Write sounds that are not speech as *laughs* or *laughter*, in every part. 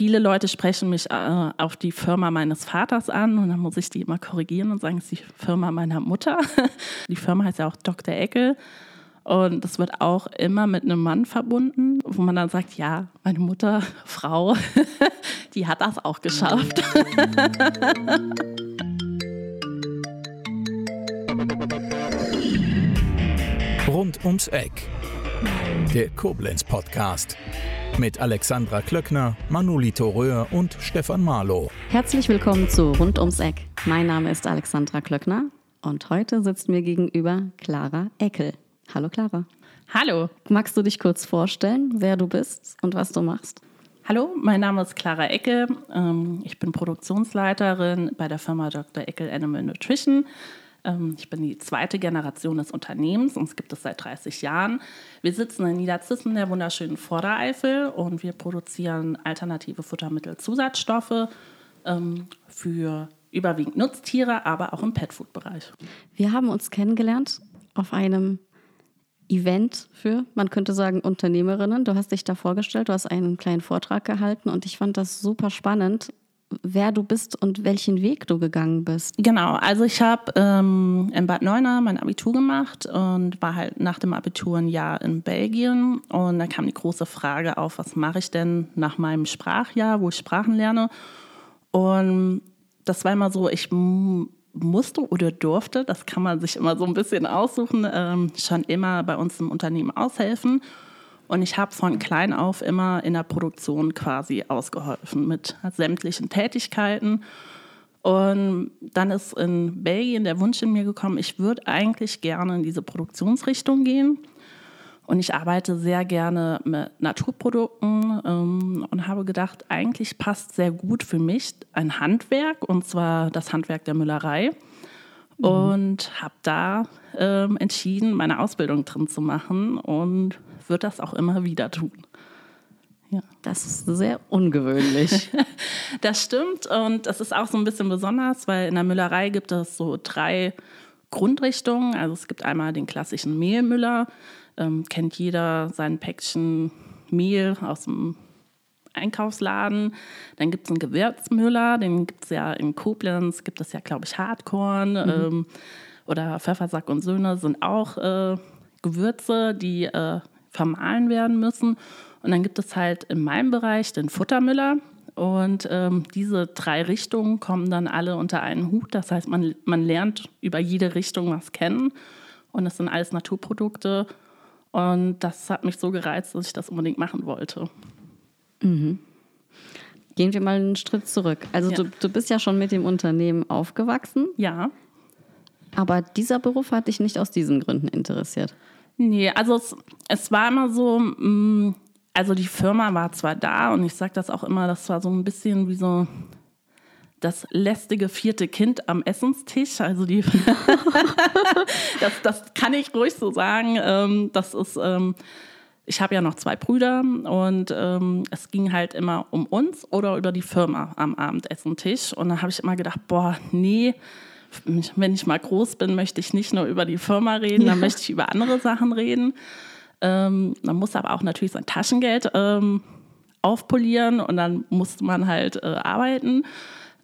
viele Leute sprechen mich äh, auf die Firma meines Vaters an und dann muss ich die immer korrigieren und sagen, es ist die Firma meiner Mutter. *laughs* Die Firma heißt ja auch Dr. Eckel. Und das wird auch immer mit einem Mann verbunden, wo man dann sagt, ja, meine Mutter, *laughs* Frau, *laughs* die hat das auch geschafft. Rund ums Eck. Der Koblenz Podcast mit Alexandra Klöckner, Manolito Röhr und Stefan Marlow. Herzlich willkommen zu Rund ums Eck. Mein Name ist Alexandra Klöckner und heute sitzt mir gegenüber Clara Eckel. Hallo Clara. Hallo. Magst du dich kurz vorstellen, wer du bist und was du machst? Hallo, mein Name ist Clara Eckel. Ähm, ich bin Produktionsleiterin bei der Firma Dr. Eckel Animal Nutrition. Ähm, ich bin die zweite Generation des Unternehmens, uns gibt es seit 30 Jahren. Wir sitzen in Niederzissen, der wunderschönen Vordereifel, und wir produzieren alternative Futtermittel-Zusatzstoffe ähm, für überwiegend Nutztiere, aber auch im Petfood-Bereich. Wir haben uns kennengelernt auf einem Event für, man könnte sagen, Unternehmerinnen. Du hast dich da vorgestellt, du hast einen kleinen Vortrag gehalten und ich fand das super spannend, wer du bist und welchen Weg du gegangen bist. Genau, also ich habe ähm, in Bad Neuenahr mein Abitur gemacht und war halt nach dem Abitur ein Jahr in Belgien. Und da kam die große Frage auf, was mache ich denn nach meinem Sprachjahr, wo ich Sprachen lerne? Und das war immer so, ich musste oder durfte, das kann man sich immer so ein bisschen aussuchen, ähm, schon immer bei uns im Unternehmen aushelfen und ich habe von klein auf immer in der Produktion quasi ausgeholfen mit sämtlichen Tätigkeiten. Und dann ist in Belgien der Wunsch in mir gekommen, ich würde eigentlich gerne in diese Produktionsrichtung gehen. Und ich arbeite sehr gerne mit Naturprodukten ähm, und habe gedacht, eigentlich passt sehr gut für mich ein Handwerk, und zwar das Handwerk der Müllerei. Mhm. Und habe da ähm, entschieden, meine Ausbildung drin zu machen und wird das auch immer wieder tun. Ja. Das ist sehr ungewöhnlich. *laughs* das stimmt und das ist auch so ein bisschen besonders, weil in der Müllerei gibt es so drei Grundrichtungen. Also es gibt einmal den klassischen Mehlmüller, ähm, kennt jeder sein Päckchen Mehl aus dem Einkaufsladen. Dann gibt es einen Gewürzmüller, den gibt es ja in Koblenz, gibt es ja, glaube ich, Hardkorn mhm. ähm, oder Pfeffersack und Söhne sind auch äh, Gewürze, die äh, vermahlen werden müssen. Und dann gibt es halt in meinem Bereich den Futtermüller. Und ähm, diese drei Richtungen kommen dann alle unter einen Hut. Das heißt, man, man lernt über jede Richtung was kennen. Und das sind alles Naturprodukte. Und das hat mich so gereizt, dass ich das unbedingt machen wollte. Mhm. Gehen wir mal einen Schritt zurück. Also ja. du, du bist ja schon mit dem Unternehmen aufgewachsen. Ja. Aber dieser Beruf hat dich nicht aus diesen Gründen interessiert. Nee, also es, es war immer so, mm, also die Firma war zwar da und ich sage das auch immer, das war so ein bisschen wie so das lästige vierte Kind am Essenstisch. Also die, *laughs* das, das kann ich ruhig so sagen. Ähm, das ist, ähm, ich habe ja noch zwei Brüder und ähm, es ging halt immer um uns oder über die Firma am Abendessentisch. Und da habe ich immer gedacht, boah, nee, wenn ich mal groß bin, möchte ich nicht nur über die Firma reden, ja. dann *laughs* möchte ich über andere Sachen reden. Ähm, man muss aber auch natürlich sein Taschengeld ähm, aufpolieren und dann musste man halt äh, arbeiten.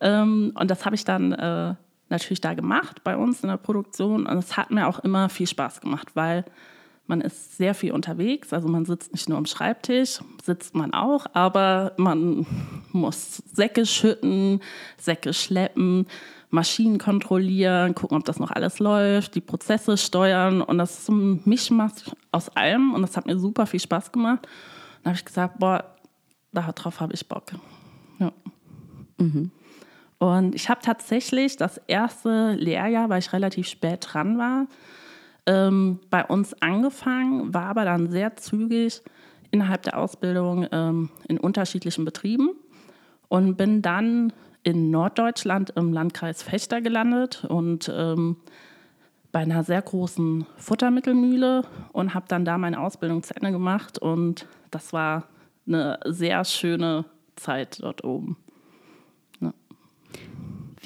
Ähm, und das habe ich dann äh, natürlich da gemacht bei uns in der Produktion. Und es hat mir auch immer viel Spaß gemacht, weil man ist sehr viel unterwegs. Also man sitzt nicht nur am Schreibtisch, sitzt man auch, aber man muss Säcke schütten, Säcke schleppen. Maschinen kontrollieren, gucken, ob das noch alles läuft, die Prozesse steuern. Und das ist ein Mischmasch aus allem. Und das hat mir super viel Spaß gemacht. Dann habe ich gesagt, boah, darauf habe ich Bock. Ja. Mhm. Und ich habe tatsächlich das erste Lehrjahr, weil ich relativ spät dran war, ähm, bei uns angefangen, war aber dann sehr zügig innerhalb der Ausbildung ähm, in unterschiedlichen Betrieben und bin dann in Norddeutschland im Landkreis Fechter gelandet und ähm, bei einer sehr großen Futtermittelmühle und habe dann da meine Ausbildung zu Ende gemacht und das war eine sehr schöne Zeit dort oben.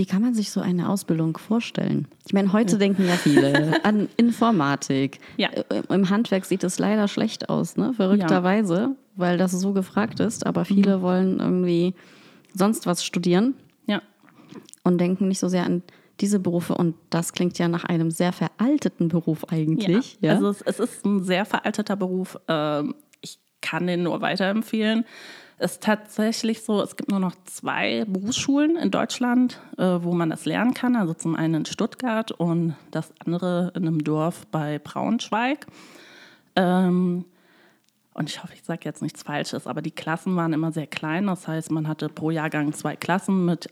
Ja. Wie kann man sich so eine Ausbildung vorstellen? Ich meine, heute ja. denken ja viele *laughs* an Informatik. Ja. Im Handwerk sieht es leider schlecht aus, ne? verrückterweise. weil das so gefragt ist, aber viele Mhm. wollen irgendwie sonst was studieren Ja. und denken nicht so sehr an diese Berufe. Und das klingt ja nach einem sehr veralteten Beruf eigentlich. Ja. Also es, es ist ein sehr veralteter Beruf. Ähm, ich kann den nur weiterempfehlen. Es ist tatsächlich so, es gibt nur noch zwei Berufsschulen in Deutschland, äh, wo man das lernen kann. Also zum einen in Stuttgart und das andere in einem Dorf bei Braunschweig. Ähm, und ich hoffe, ich sage jetzt nichts Falsches, aber die Klassen waren immer sehr klein. Das heißt, man hatte pro Jahrgang zwei Klassen mit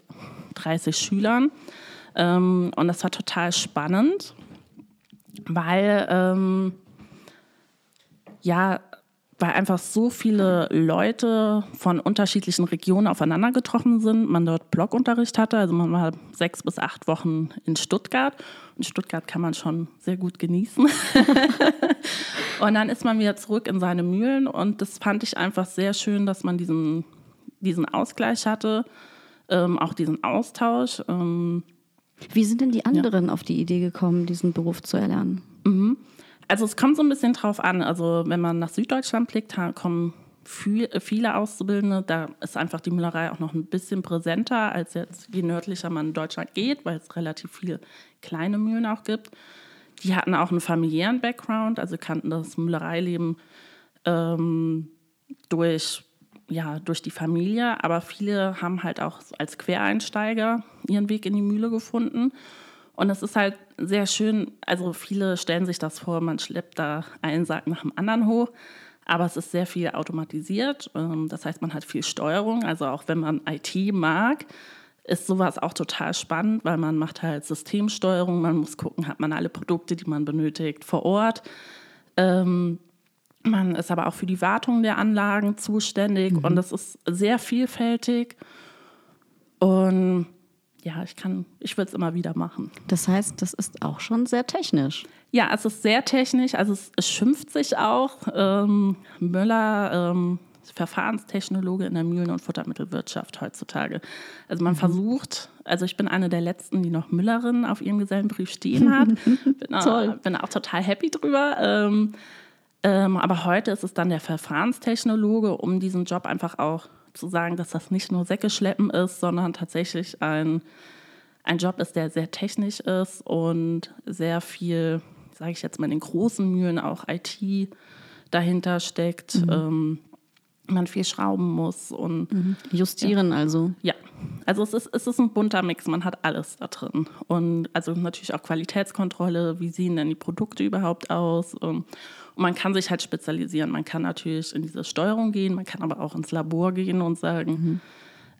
30 Schülern. Ähm, und das war total spannend, weil ähm, ja, weil einfach so viele Leute von unterschiedlichen Regionen aufeinander getroffen sind, man dort Blockunterricht hatte. Also man war sechs bis acht Wochen in Stuttgart. Und Stuttgart kann man schon sehr gut genießen. *laughs* und dann ist man wieder zurück in seine Mühlen. Und das fand ich einfach sehr schön, dass man diesen, diesen Ausgleich hatte, ähm, auch diesen Austausch. Ähm, Wie sind denn die anderen auf die Idee gekommen, diesen Beruf zu erlernen? Also es kommt so ein bisschen drauf an. Also wenn man nach Süddeutschland blickt, kommen viel, viele Auszubildende. Da ist einfach die Müllerei auch noch ein bisschen präsenter, als jetzt je nördlicher man in Deutschland geht, weil es relativ viele kleine Mühlen auch gibt. Die hatten auch einen familiären Background, also kannten das Müllereileben ähm, durch, ja, durch die Familie. Aber viele haben halt auch als Quereinsteiger ihren Weg in die Mühle gefunden. Und es ist halt sehr schön, also viele stellen sich das vor, man schleppt da einen Sack nach dem anderen hoch, aber es ist sehr viel automatisiert. Ähm, Das heißt, man hat viel Steuerung, also auch wenn man IT mag, ist sowas auch total spannend, weil man macht halt Systemsteuerung, man muss gucken, hat man alle Produkte, die man benötigt, vor Ort. Ähm, man ist aber auch für die Wartung der Anlagen zuständig und das ist sehr vielfältig. Und ja, ich kann, ich würde es immer wieder machen. Das heißt, das ist auch schon sehr technisch. Ja, es ist sehr technisch, also es, es schimpft sich auch. Ähm, Möller, ähm, Verfahrenstechnologe in der Mühlen- und Futtermittelwirtschaft heutzutage. Also man versucht, also ich bin eine der letzten, die noch Müllerin auf ihrem Gesellenbrief stehen hat. *laughs* Bin, auch, Toll. bin auch total happy drüber. Ähm, ähm, aber heute ist es dann der Verfahrenstechnologe, um diesen Job einfach auch zu sagen, dass das nicht nur Säcke schleppen ist, sondern tatsächlich ein, ein Job ist, der sehr technisch ist und sehr viel, sage ich jetzt mal, in den großen Mühlen auch IT dahinter steckt. Ähm, man viel schrauben muss und Justieren also. ja, also es ist, es ist ein bunter Mix, man hat alles da drin. Und also natürlich auch Qualitätskontrolle, wie sehen denn die Produkte überhaupt aus? Und man kann sich halt spezialisieren. Man kann natürlich in diese Steuerung gehen, man kann aber auch ins Labor gehen und sagen,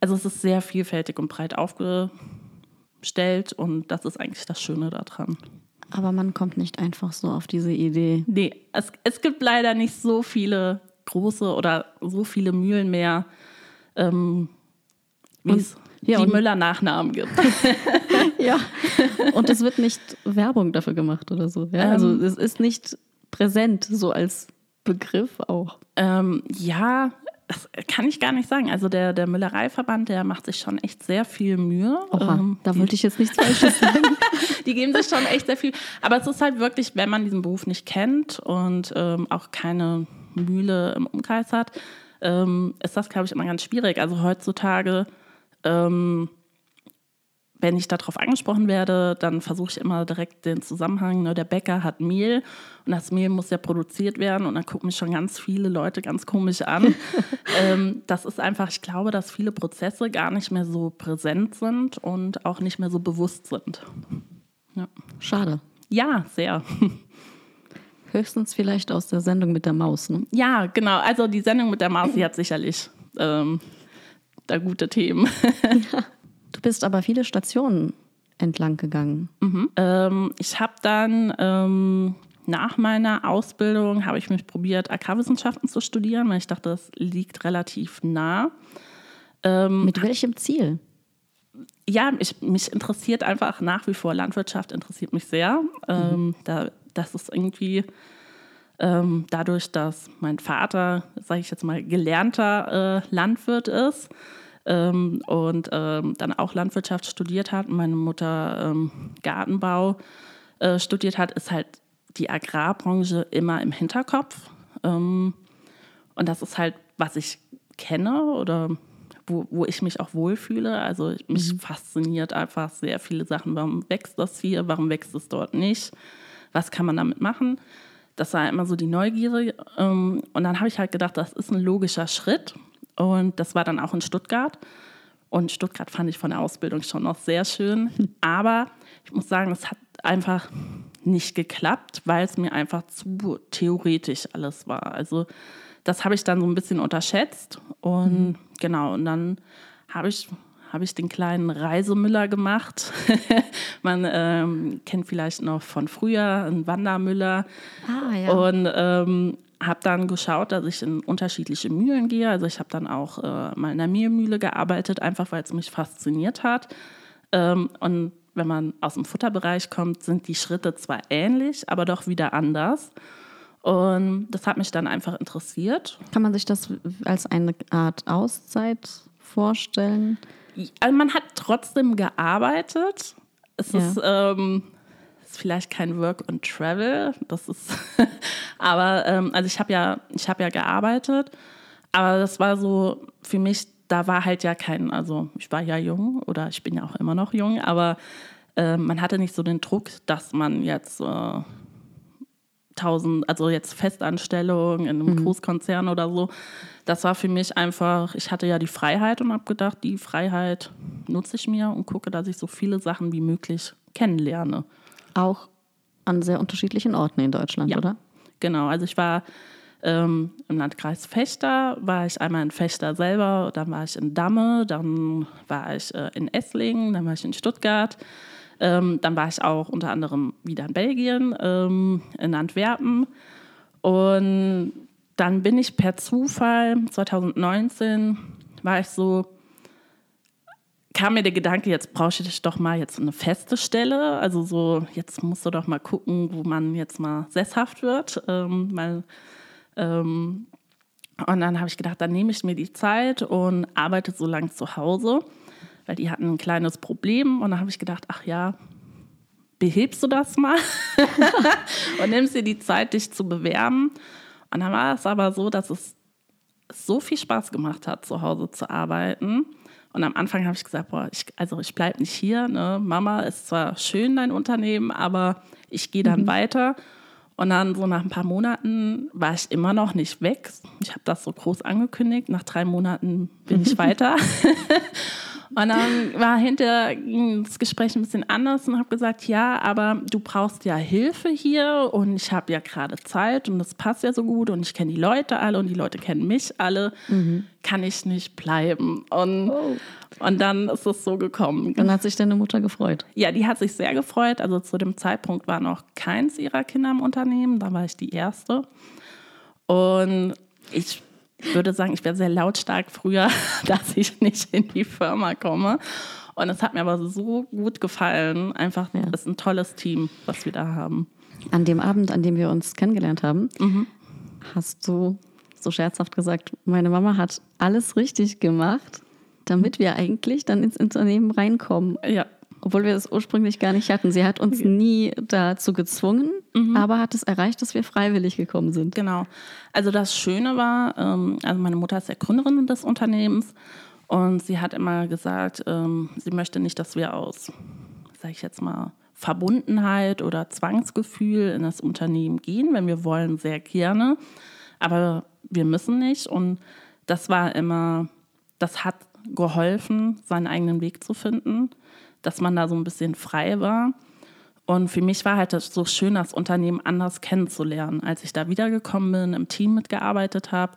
also es ist sehr vielfältig und breit aufgestellt und das ist eigentlich das Schöne daran. Aber man kommt nicht einfach so auf diese Idee. Nee, es, es gibt leider nicht so viele große oder so viele Mühlen mehr, ähm, wie Und- es ja, die und- Müller-Nachnamen gibt. *laughs* Ja. Und es wird nicht Werbung dafür gemacht oder so. Ja? Also Ähm. es ist nicht präsent, so als Begriff auch. Ähm, ja, das kann ich gar nicht sagen. Also der, der Müllereiverband, der macht sich schon echt sehr viel Mühe. Oha, Ähm, da wollte ich jetzt nichts Falsches sagen. *laughs* die geben sich schon echt sehr viel. Aber es ist halt wirklich, wenn man diesen Beruf nicht kennt und ähm, auch keine Mühle im Umkreis hat, ähm, ist das, glaube ich, immer ganz schwierig. Also heutzutage, ähm, wenn ich darauf angesprochen werde, dann versuche ich immer direkt den Zusammenhang. Ne? Der Bäcker hat Mehl und das Mehl muss ja produziert werden und dann gucken mich schon ganz viele Leute ganz komisch an. *laughs* ähm, das ist einfach, ich glaube, dass viele Prozesse gar nicht mehr so präsent sind und auch nicht mehr so bewusst sind. Ja, Schade. ja sehr. *laughs* Höchstens vielleicht aus der Sendung mit der Maus. Ne? Ja, genau. Also die Sendung mit der Maus, die hat sicherlich ähm, da gute Themen. *laughs* Du bist aber viele Stationen entlang gegangen. Ähm, ich habe dann ähm, nach meiner Ausbildung habe ich mich probiert, Agrarwissenschaften zu studieren, weil ich dachte, das liegt relativ nah. Ähm, Mit welchem Ziel? ja, ich, mich interessiert einfach nach wie vor Landwirtschaft, interessiert mich sehr. Ähm, da, das ist irgendwie ähm, dadurch, dass mein Vater, sage ich jetzt mal, gelernter äh, Landwirt ist ähm, und ähm, dann auch Landwirtschaft studiert hat meine Mutter ähm, Gartenbau äh, studiert hat, ist halt die Agrarbranche immer im Hinterkopf. Ähm, und das ist halt was ich kenne oder wo, wo ich mich auch wohlfühle. Also mich mhm. fasziniert einfach sehr viele Sachen. Warum wächst das hier? Warum wächst es dort nicht? Was kann man damit machen? Das war immer so die Neugierde. Ähm, und dann habe ich halt gedacht, das ist ein logischer Schritt. Und das war dann auch in Stuttgart. Und Stuttgart fand ich von der Ausbildung schon noch sehr schön. *laughs* Aber ich muss sagen, es hat einfach nicht geklappt, weil es mir einfach zu theoretisch alles war. Also das habe ich dann so ein bisschen unterschätzt. Und mhm. genau, und dann habe ich, hab ich den kleinen Reisemüller gemacht. *laughs* Man ähm, kennt vielleicht noch von früher einen Wandermüller. Ah, ja. Und ähm, habe dann geschaut, dass ich in unterschiedliche Mühlen gehe. Also ich habe dann auch äh, mal in der Mehlmühle gearbeitet, einfach weil es mich fasziniert hat. Ähm, und wenn man aus dem Futterbereich kommt, sind die Schritte zwar ähnlich, aber doch wieder anders. Und das hat mich dann einfach interessiert. Kann man sich das als eine Art Auszeit vorstellen? Also man hat trotzdem gearbeitet. Es ja. ist, ähm, ist, vielleicht kein Work and Travel. Das ist, *laughs* aber ähm, also ich habe ja, ich habe ja gearbeitet, aber das war so für mich. Da war halt ja kein, also ich war ja jung oder ich bin ja auch immer noch jung, aber äh, man hatte nicht so den Druck, dass man jetzt äh, tausend, also jetzt Festanstellung in einem mhm. Großkonzern oder so. Das war für mich einfach, ich hatte ja die Freiheit und habe gedacht, die Freiheit nutze ich mir und gucke, dass ich so viele Sachen wie möglich kennenlerne. Auch an sehr unterschiedlichen Orten in Deutschland, ja, oder? Genau, also ich war ähm, im Landkreis Fechter, war ich einmal in Fechter selber, dann war ich in Damme, dann war ich äh, in Esslingen, dann war ich in Stuttgart. Ähm, dann war ich auch unter anderem wieder in Belgien, ähm, in Antwerpen. Und dann bin ich per Zufall, 2019, war ich so, kam mir der Gedanke, jetzt brauche ich doch mal jetzt eine feste Stelle. Also so, jetzt musst du doch mal gucken, wo man jetzt mal sesshaft wird. Ähm, weil, ähm, und dann habe ich gedacht, dann nehme ich mir die Zeit und arbeite so lange zu Hause weil die hatten ein kleines Problem. Und dann habe ich gedacht, ach ja, behebst du das mal *laughs* und nimmst dir die Zeit, dich zu bewerben. Und dann war es aber so, dass es so viel Spaß gemacht hat, zu Hause zu arbeiten. Und am Anfang habe ich gesagt, boah, ich, also ich bleibe nicht hier. Ne? Mama ist zwar schön, dein Unternehmen, aber ich gehe dann mhm. weiter. Und dann so nach ein paar Monaten war ich immer noch nicht weg. Ich habe das so groß angekündigt. Nach drei Monaten bin ich *laughs* weiter. *laughs* Und dann war hinter das Gespräch ein bisschen anders und habe gesagt, ja, aber du brauchst ja Hilfe hier und ich habe ja gerade Zeit und das passt ja so gut und ich kenne die Leute alle und die Leute kennen mich alle. Mhm. Kann ich nicht bleiben? Und, oh. und dann ist es so gekommen. Dann hat sich deine Mutter gefreut. Ja, die hat sich sehr gefreut. Also zu dem Zeitpunkt war noch keins ihrer Kinder im Unternehmen. Da war ich die Erste. Und ich ich würde sagen, ich wäre sehr lautstark früher, *laughs* dass ich nicht in die Firma komme. Und es hat mir aber so gut gefallen. Einfach, ja. ist ein tolles Team, was wir da haben. An dem Abend, an dem wir uns kennengelernt haben, mhm. hast du so scherzhaft gesagt, meine Mama hat alles richtig gemacht, damit wir eigentlich dann ins Unternehmen reinkommen. Ja. Obwohl wir das ursprünglich gar nicht hatten. Sie hat uns nie dazu gezwungen, mhm. aber hat es erreicht, dass wir freiwillig gekommen sind. Genau. Also das Schöne war, ähm, also meine Mutter ist ja Gründerin des Unternehmens und sie hat immer gesagt, ähm, sie möchte nicht, dass wir aus, sage ich jetzt mal, Verbundenheit oder Zwangsgefühl in das Unternehmen gehen. Wenn wir wollen, sehr gerne, aber wir müssen nicht. Und das war immer, das hat geholfen, seinen eigenen Weg zu finden, dass man da so ein bisschen frei war. Und für mich war halt so schön, das Unternehmen anders kennenzulernen. Als ich da wiedergekommen bin, im Team mitgearbeitet habe,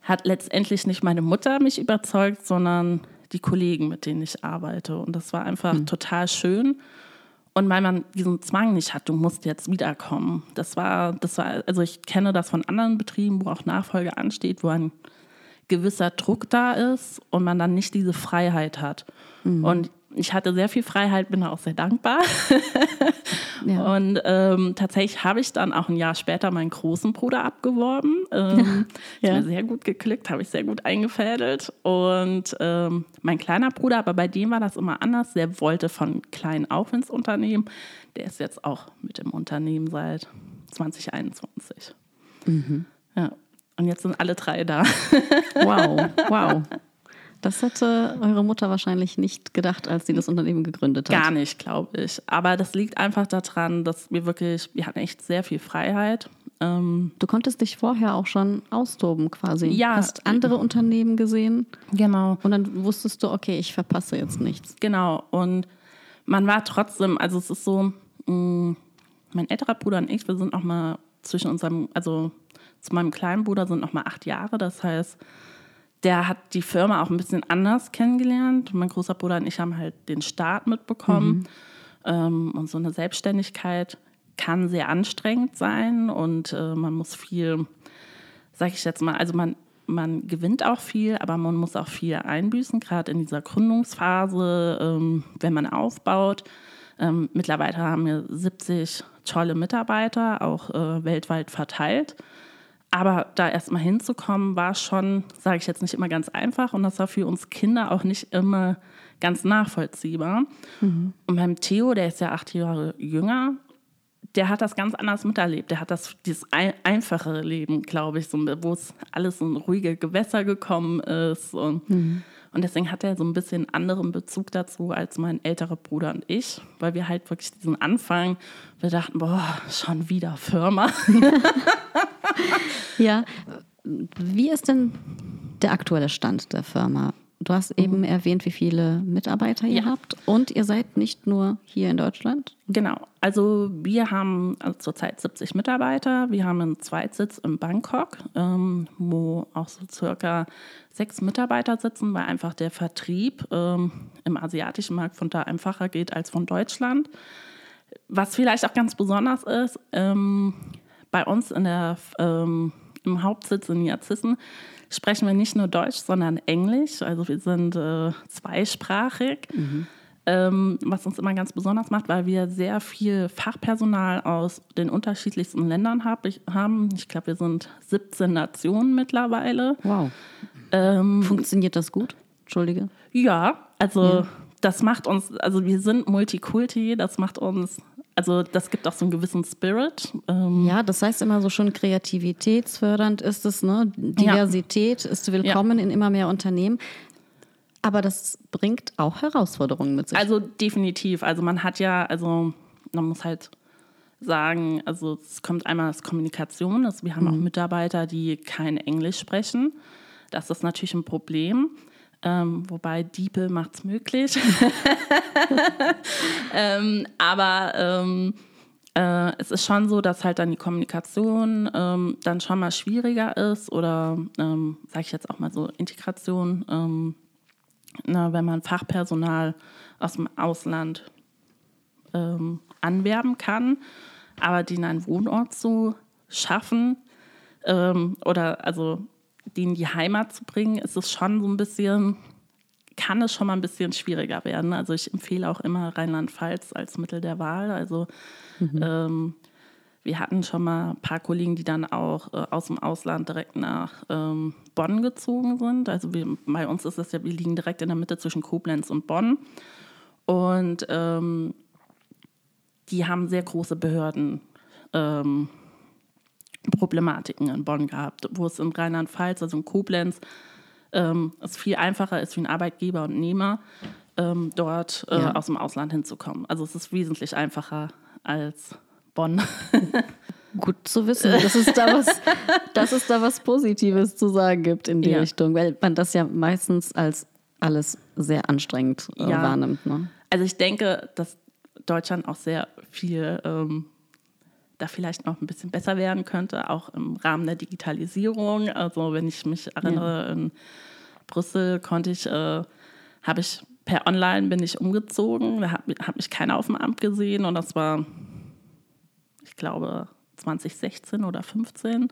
hat letztendlich nicht meine Mutter mich überzeugt, sondern die Kollegen, mit denen ich arbeite. Und das war einfach mhm. total schön. Und weil man diesen Zwang nicht hat, du musst jetzt wiederkommen. Das war, das war, also ich kenne das von anderen Betrieben, wo auch Nachfolge ansteht, wo ein gewisser Druck da ist und man dann nicht diese Freiheit hat. Mhm. Und ich hatte sehr viel Freiheit, bin auch sehr dankbar. *laughs* ja. Und ähm, tatsächlich habe ich dann auch ein Jahr später meinen großen Bruder abgeworben. Ähm, ja. Ist mir sehr gut geklickt, habe ich sehr gut eingefädelt. Und ähm, mein kleiner Bruder, aber bei dem war das immer anders. Der wollte von klein auf ins Unternehmen. Der ist jetzt auch mit im Unternehmen seit 2021. Mhm. Ja. Und jetzt sind alle drei da. Wow, wow. Das hätte eure Mutter wahrscheinlich nicht gedacht, als sie das Unternehmen gegründet hat. Gar nicht, glaube ich. Aber das liegt einfach daran, dass wir wirklich, wir hatten echt sehr viel Freiheit. Ähm, Du konntest dich vorher auch schon austoben quasi. Ja. Hast andere Unternehmen gesehen genau. und dann wusstest du, okay, ich verpasse jetzt nichts. Genau. Und man war trotzdem, also es ist so, mh, mein älterer Bruder und ich, wir sind noch mal zwischen unserem, also zu meinem kleinen Bruder sind noch mal acht Jahre. Das heißt, der hat die Firma auch ein bisschen anders kennengelernt. Mein großer Bruder und ich haben halt den Start mitbekommen. Ähm, und so eine Selbstständigkeit kann sehr anstrengend sein und äh, man muss viel, sag ich jetzt mal, also man, man gewinnt auch viel, aber man muss auch viel einbüßen, gerade in dieser Gründungsphase, ähm, wenn man aufbaut. Ähm, mittlerweile haben wir 70 tolle Mitarbeiter, auch äh, weltweit verteilt. Aber da erstmal hinzukommen, war schon, sage ich jetzt nicht immer ganz einfach und das war für uns Kinder auch nicht immer ganz nachvollziehbar. Und beim Theo, der ist ja acht Jahre jünger, der hat das ganz anders miterlebt. Der hat das dieses ein, einfachere Leben, glaube ich, so, wo es alles in ruhige Gewässer gekommen ist. Und, und deswegen hat er so ein bisschen anderen Bezug dazu als mein älterer Bruder und ich, weil wir halt wirklich diesen Anfang, wir dachten, boah, schon wieder Firma. *laughs* *laughs* *laughs* Ja. Wie ist denn der aktuelle Stand der Firma? Du hast eben erwähnt, wie viele Mitarbeiter ihr Ja. habt und ihr seid nicht nur hier in Deutschland. Genau. Also wir haben zurzeit 70 Mitarbeiter. Wir haben einen Zweitsitz in Bangkok, ähm, wo auch so circa sechs Mitarbeiter sitzen, weil einfach der Vertrieb ähm, im asiatischen Markt von da einfacher geht als von Deutschland. Was vielleicht auch ganz besonders ist, ähm, bei uns in der, ähm, im Hauptsitz in Niazissen sprechen wir nicht nur Deutsch, sondern Englisch. Also wir sind äh, zweisprachig. Ähm, was uns immer ganz besonders macht, weil wir sehr viel Fachpersonal aus den unterschiedlichsten Ländern hab, ich, haben. Ich glaube, wir sind 17 Nationen mittlerweile. Wow. Ähm, Funktioniert das gut? Entschuldige. ja, also das macht uns, also wir sind Multikulti, das macht uns, also das gibt auch so einen gewissen Spirit. Ähm, Ja, das heißt immer so schon kreativitätsfördernd ist es, ne? Diversität ist willkommen in immer mehr Unternehmen. Aber das bringt auch Herausforderungen mit sich. Also definitiv. Also man hat ja, also man muss halt sagen, also es kommt einmal aus Kommunikation. Also wir haben auch Mitarbeiter, die kein Englisch sprechen. Das ist natürlich ein Problem. Ähm, wobei Diepel macht es möglich. *laughs* ähm, aber ähm, äh, es ist schon so, dass halt dann die Kommunikation ähm, dann schon mal schwieriger ist oder, ähm, sage ich jetzt auch mal so, Integration, ähm, na, wenn man Fachpersonal aus dem Ausland anwerben kann, aber die in einen Wohnort zu schaffen oder also die in die Heimat zu bringen, ist es schon so ein bisschen, kann es schon mal ein bisschen schwieriger werden. Also ich empfehle auch immer Rheinland-Pfalz als Mittel der Wahl. Also ähm, wir hatten schon mal ein paar Kollegen, die dann auch äh, aus dem Ausland direkt nach ähm, Bonn gezogen sind. Also wir, bei uns ist es ja, wir liegen direkt in der Mitte zwischen Koblenz und Bonn. Und ähm, die haben sehr große Behörden. Ähm, Problematiken in Bonn gehabt, wo es in Rheinland-Pfalz, also in Koblenz, ähm, es viel einfacher ist, wie ein Arbeitgeber und Nehmer ähm, dort äh, Ja. aus dem Ausland hinzukommen. Also es ist wesentlich einfacher als Bonn. *laughs* Gut zu wissen, dass es da was, *laughs* dass es da was Positives zu sagen gibt in die Ja. Richtung, weil man das ja meistens als alles sehr anstrengend äh, Ja. wahrnimmt. Ne? Also ich denke, dass Deutschland auch sehr viel ähm, da vielleicht noch ein bisschen besser werden könnte, auch im Rahmen der Digitalisierung. Also wenn ich mich erinnere, in Brüssel konnte ich, äh, habe ich per Online bin ich umgezogen, da hat, hat mich keiner auf dem Amt gesehen und das war, ich glaube, 2016 oder 15.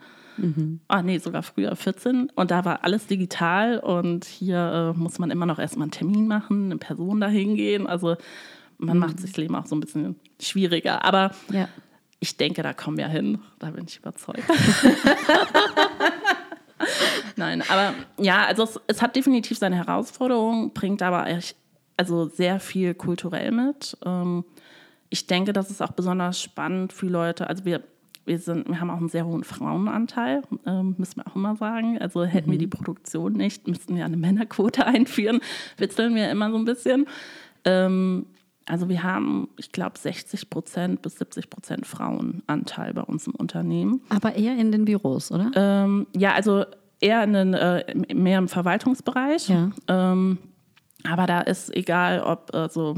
Ah, nee, sogar früher 14. Und da war alles digital und hier äh, muss man immer noch erstmal einen Termin machen, eine Person dahin gehen. Also man macht sich das Leben auch so ein bisschen schwieriger. Aber Ja. Ich denke, da kommen wir hin. Da bin ich überzeugt. *laughs* Nein, aber ja, also es, es hat definitiv seine Herausforderungen, bringt aber echt, also sehr viel kulturell mit. Ähm, ich denke, das ist auch besonders spannend für Leute. Also wir, wir, sind, wir haben auch einen sehr hohen Frauenanteil, ähm, müssen wir auch immer sagen. Also hätten wir die Produktion nicht, müssten wir eine Männerquote *laughs* einführen, witzeln wir immer so ein bisschen. Also wir haben, ich glaube, 60 Prozent bis 70 Prozent Frauenanteil bei uns im Unternehmen. Aber eher in den Büros, oder? Ähm, ja, also eher in den, äh, mehr im Verwaltungsbereich. Ja. Ähm, aber da ist egal, ob also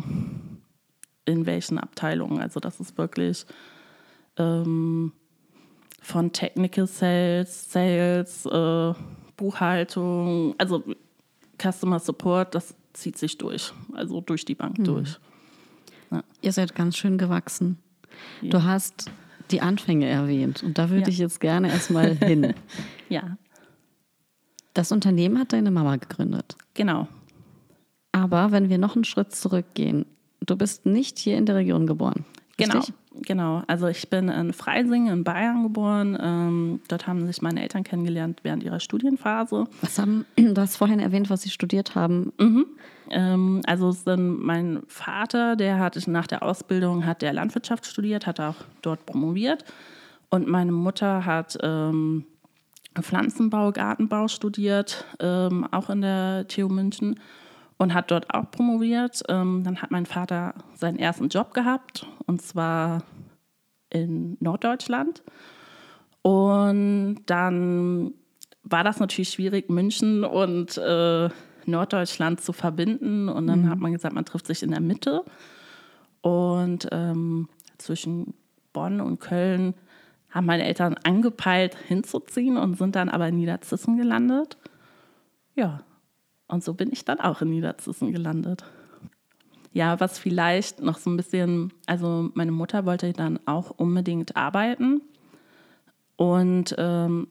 in welchen Abteilungen. Also das ist wirklich ähm, von Technical Sales, Sales, äh, Buchhaltung, also Customer Support, das zieht sich durch, also durch die Bank durch. Ihr seid ganz schön gewachsen. Du hast die Anfänge erwähnt und da würde Ja. ich jetzt gerne erstmal hin. *laughs* Ja, Das Unternehmen hat deine Mama gegründet. genau. Aber wenn wir noch einen Schritt zurückgehen, du bist nicht hier in der Region geboren. Richtig? genau. Also ich bin in Freising in Bayern geboren. Ähm, dort haben sich meine Eltern kennengelernt während ihrer Studienphase. Was haben, *clears throat* du hast vorhin erwähnt, was sie studiert haben. Ähm, also es sind mein Vater, der hat nach der Ausbildung hat der Landwirtschaft studiert, hat auch dort promoviert. Und meine Mutter hat ähm, Pflanzenbau, Gartenbau studiert, ähm, auch in der TU München und hat dort auch promoviert. Ähm, dann hat mein Vater seinen ersten Job gehabt und zwar in Norddeutschland. Und dann war das natürlich schwierig, München und äh, Norddeutschland zu verbinden. Und dann hat man gesagt, man trifft sich in der Mitte. Und ähm, zwischen Bonn und Köln haben meine Eltern angepeilt, hinzuziehen und sind dann aber in Niederzissen gelandet. Ja, und so bin ich dann auch in Niederzissen gelandet. Ja, was vielleicht noch so ein bisschen, also meine Mutter wollte dann auch unbedingt arbeiten. Und ähm,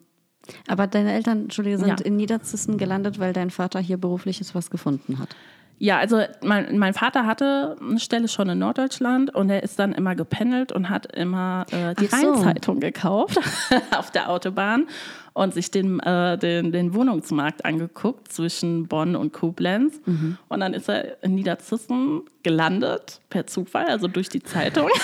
Aber deine Eltern, Entschuldige, sind Ja. in Niederzissen gelandet, weil dein Vater hier berufliches was gefunden hat. Ja, also mein, mein Vater hatte eine Stelle schon in Norddeutschland und er ist dann immer gependelt und hat immer äh, die so. Rheinzeitung gekauft *laughs* auf der Autobahn und sich den, äh, den, den Wohnungsmarkt angeguckt zwischen Bonn und Koblenz. Mhm. Und dann ist er in Niederzissen gelandet, per Zufall, also durch die Zeitung. *laughs*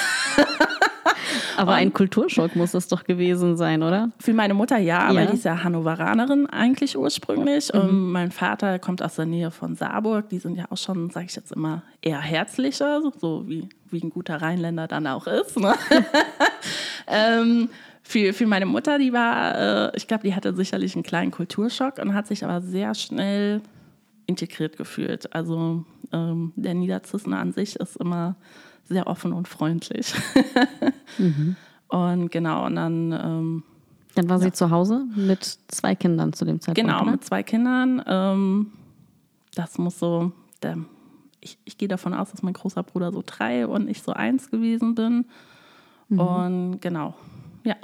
*laughs* Aber ein Kulturschock muss das doch gewesen sein, oder? Für meine Mutter ja, aber Ja. die ist ja Hannoveranerin eigentlich ursprünglich. Und mein Vater kommt aus der Nähe von Saarburg. Die sind ja auch schon, sage ich jetzt immer, eher herzlicher, so wie, wie ein guter Rheinländer dann auch ist. Ne? *laughs* ähm, für, für meine Mutter, die war, äh, ich glaube, die hatte sicherlich einen kleinen Kulturschock und hat sich aber sehr schnell integriert gefühlt. Also ähm, der Niederzissener an sich ist immer sehr offen und freundlich. Und genau, und dann ähm, Dann war sie zu Hause mit zwei Kindern zu dem Zeitpunkt. Genau, oder? mit zwei Kindern. Ähm, das muss so, der, ich, ich gehe davon aus, dass mein großer Bruder so drei und ich so eins gewesen bin. Und genau, ja.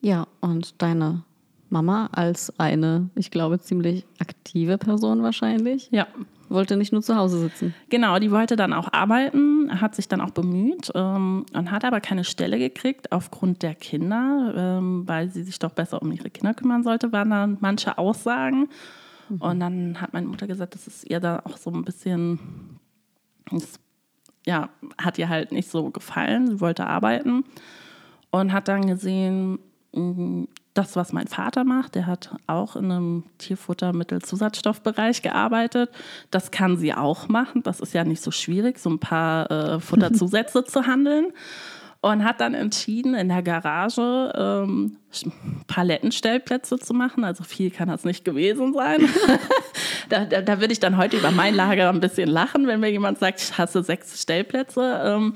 Ja, und deine Mama als eine, ich glaube, ziemlich aktive Person wahrscheinlich, Ja, wollte nicht nur zu Hause sitzen. genau, die wollte dann auch arbeiten, hat sich dann auch bemüht ähm, und hat aber keine Stelle gekriegt aufgrund der Kinder, ähm, weil sie sich doch besser um ihre Kinder kümmern sollte, waren dann manche Aussagen. Und dann hat meine Mutter gesagt, das ist ihr da auch so ein bisschen, das, ja, hat ihr halt nicht so gefallen. Sie wollte arbeiten und hat dann gesehen, mh, das, was mein Vater macht, der hat auch in einem Tierfuttermittelzusatzstoffbereich gearbeitet. Das kann sie auch machen. Das ist ja nicht so schwierig, so ein paar äh, Futterzusätze *laughs* zu handeln. Und hat dann entschieden, in der Garage ähm, Palettenstellplätze zu machen. Also viel kann das nicht gewesen sein. *laughs* da, da, da würde ich dann heute über mein Lager ein bisschen lachen, wenn mir jemand sagt, ich hasse sechs Stellplätze. Ähm,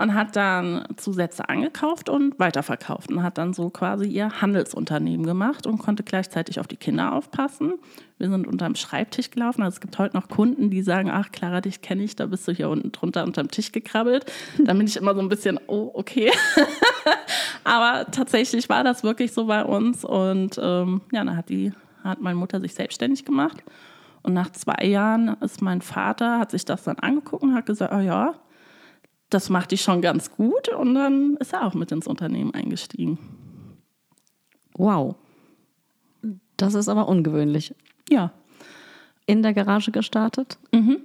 und hat dann Zusätze angekauft und weiterverkauft und hat dann so quasi ihr Handelsunternehmen gemacht und konnte gleichzeitig auf die Kinder aufpassen. Wir sind unterm Schreibtisch gelaufen. Also es gibt heute noch Kunden, die sagen, ach Clara, dich kenne ich, da bist du hier unten drunter unterm Tisch gekrabbelt. *laughs* Dann bin ich immer so ein bisschen, oh, okay. *laughs* Aber tatsächlich war das wirklich so bei uns. Und ähm, ja, dann hat, die, hat meine Mutter sich selbstständig gemacht. Und nach zwei Jahren ist mein Vater, hat sich das dann angeguckt und hat gesagt, oh ja, das macht die schon ganz gut. Und dann ist er auch mit ins Unternehmen eingestiegen. Wow. Das ist aber ungewöhnlich. Ja, In der Garage gestartet? Mhm.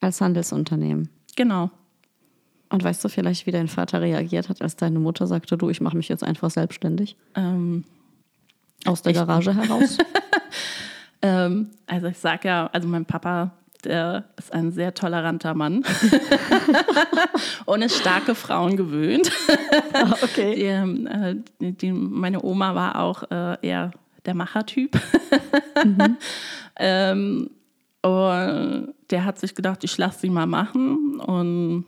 Als Handelsunternehmen. genau. Und weißt du vielleicht, wie dein Vater reagiert hat, als deine Mutter sagte, du, ich mache mich jetzt einfach selbstständig? Ähm, Aus der Garage heraus? *laughs* ähm, also ich sage ja, also mein Papa, der ist ein sehr toleranter Mann *laughs* und ist starke Frauen gewöhnt. Ah, okay. Die, ähm, äh, die, meine Oma war auch äh, eher der Machertyp. *laughs* ähm, und der hat sich gedacht, ich lasse sie mal machen. Und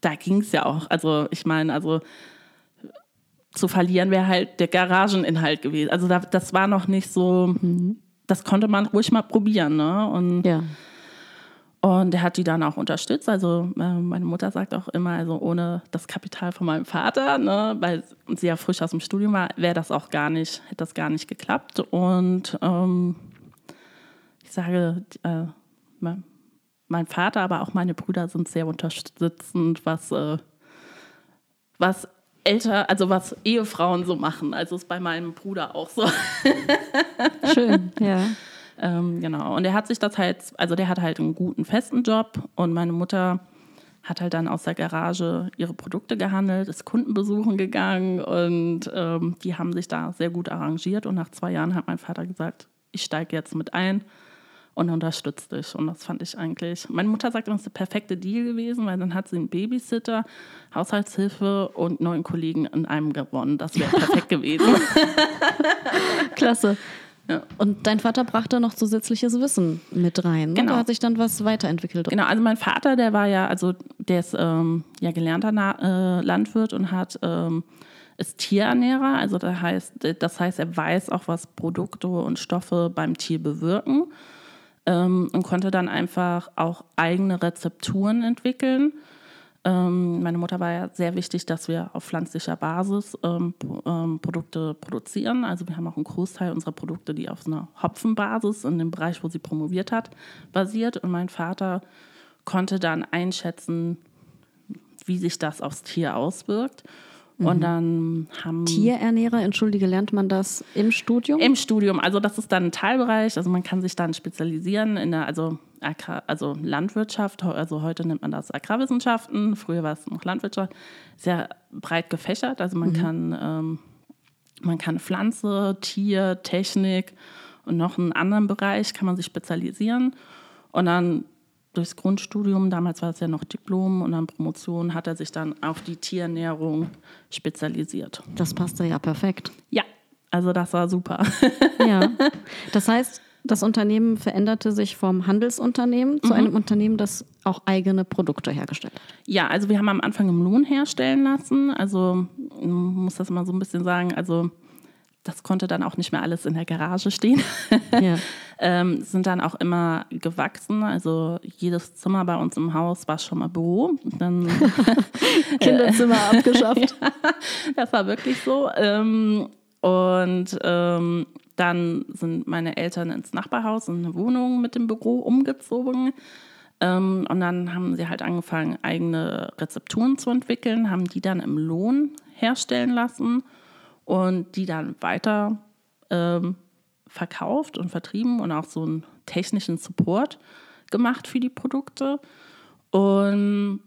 da ging es ja auch. Also ich meine, also zu verlieren wäre halt der Garageninhalt gewesen. Also da, das war noch nicht so, das konnte man ruhig mal probieren. Ne? Und, Ja. und der hat die dann auch unterstützt. Also äh, meine Mutter sagt auch immer, also ohne das Kapital von meinem Vater, ne, weil sie ja frisch aus dem Studium war, wäre das auch gar nicht, hätte das gar nicht geklappt. Und ähm, ich sage, äh, mein, mein Vater, aber auch meine Brüder sind sehr unterstützend, was, äh, was älter, also was Ehefrauen so machen. Also ist bei meinem Bruder auch so. *laughs* Schön, ja. Ähm, genau. Und er hat sich das halt, also der hat halt einen guten festen Job und meine Mutter hat halt dann aus der Garage ihre Produkte gehandelt, ist Kundenbesuchen gegangen und ähm, die haben sich da sehr gut arrangiert. Und nach zwei Jahren hat mein Vater gesagt, ich steige jetzt mit ein und unterstütze dich. Und das fand ich eigentlich, meine Mutter sagt, das ist der perfekte Deal gewesen, weil dann hat sie einen Babysitter, Haushaltshilfe und neun Kollegen in einem gewonnen. Das wäre perfekt gewesen. *laughs* Klasse. Ja. Und dein Vater brachte noch zusätzliches Wissen mit rein. Ne? Genau. Da hat sich dann was weiterentwickelt. Genau, also mein Vater, der war ja, also der ist ähm, ja gelernter Na äh, Landwirt und hat ähm, ist Tierernährer. Also das heißt, das heißt, er weiß auch, was Produkte und Stoffe beim Tier bewirken ähm, und konnte dann einfach auch eigene Rezepturen entwickeln. Ähm, meine Mutter war ja sehr wichtig, dass wir auf pflanzlicher Basis ähm, ähm, Produkte produzieren. Also wir haben auch einen Großteil unserer Produkte, die auf einer Hopfenbasis in dem Bereich, wo sie promoviert hat, basiert. Und mein Vater konnte dann einschätzen, wie sich das aufs Tier auswirkt. Und dann haben Tierernährer, entschuldige, lernt man das im Studium? im Studium, also das ist dann ein Teilbereich, also man kann sich dann spezialisieren in der, also, also Landwirtschaft, also heute nennt man das Agrarwissenschaften, früher war es noch Landwirtschaft, sehr breit gefächert, also man kann, ähm, man kann Pflanze, Tier, Technik und noch einen anderen Bereich kann man sich spezialisieren. Und dann durchs Grundstudium, damals war es ja noch Diplom und dann Promotion, hat er sich dann auf die Tierernährung spezialisiert. das passte ja perfekt. Ja, also das war super. Ja. *laughs* Das heißt, das Unternehmen veränderte sich vom Handelsunternehmen zu einem Unternehmen, das auch eigene Produkte hergestellt hat. Ja, also wir haben am Anfang im Lohn herstellen lassen. Also man muss das mal so ein bisschen sagen. Also das konnte dann auch nicht mehr alles in der Garage stehen. Ja. *laughs* ähm, sind dann auch immer gewachsen. Also jedes Zimmer bei uns im Haus war schon mal Büro. Dann, *laughs* Kinderzimmer *laughs* abgeschafft. das war wirklich so. Ähm, und ähm, dann sind meine Eltern ins Nachbarhaus in eine Wohnung mit dem Büro umgezogen. Ähm, und dann haben sie halt angefangen, eigene Rezepturen zu entwickeln, haben die dann im Lohn herstellen lassen und die dann weiter ähm, verkauft und vertrieben und auch so einen technischen Support gemacht für die Produkte. Und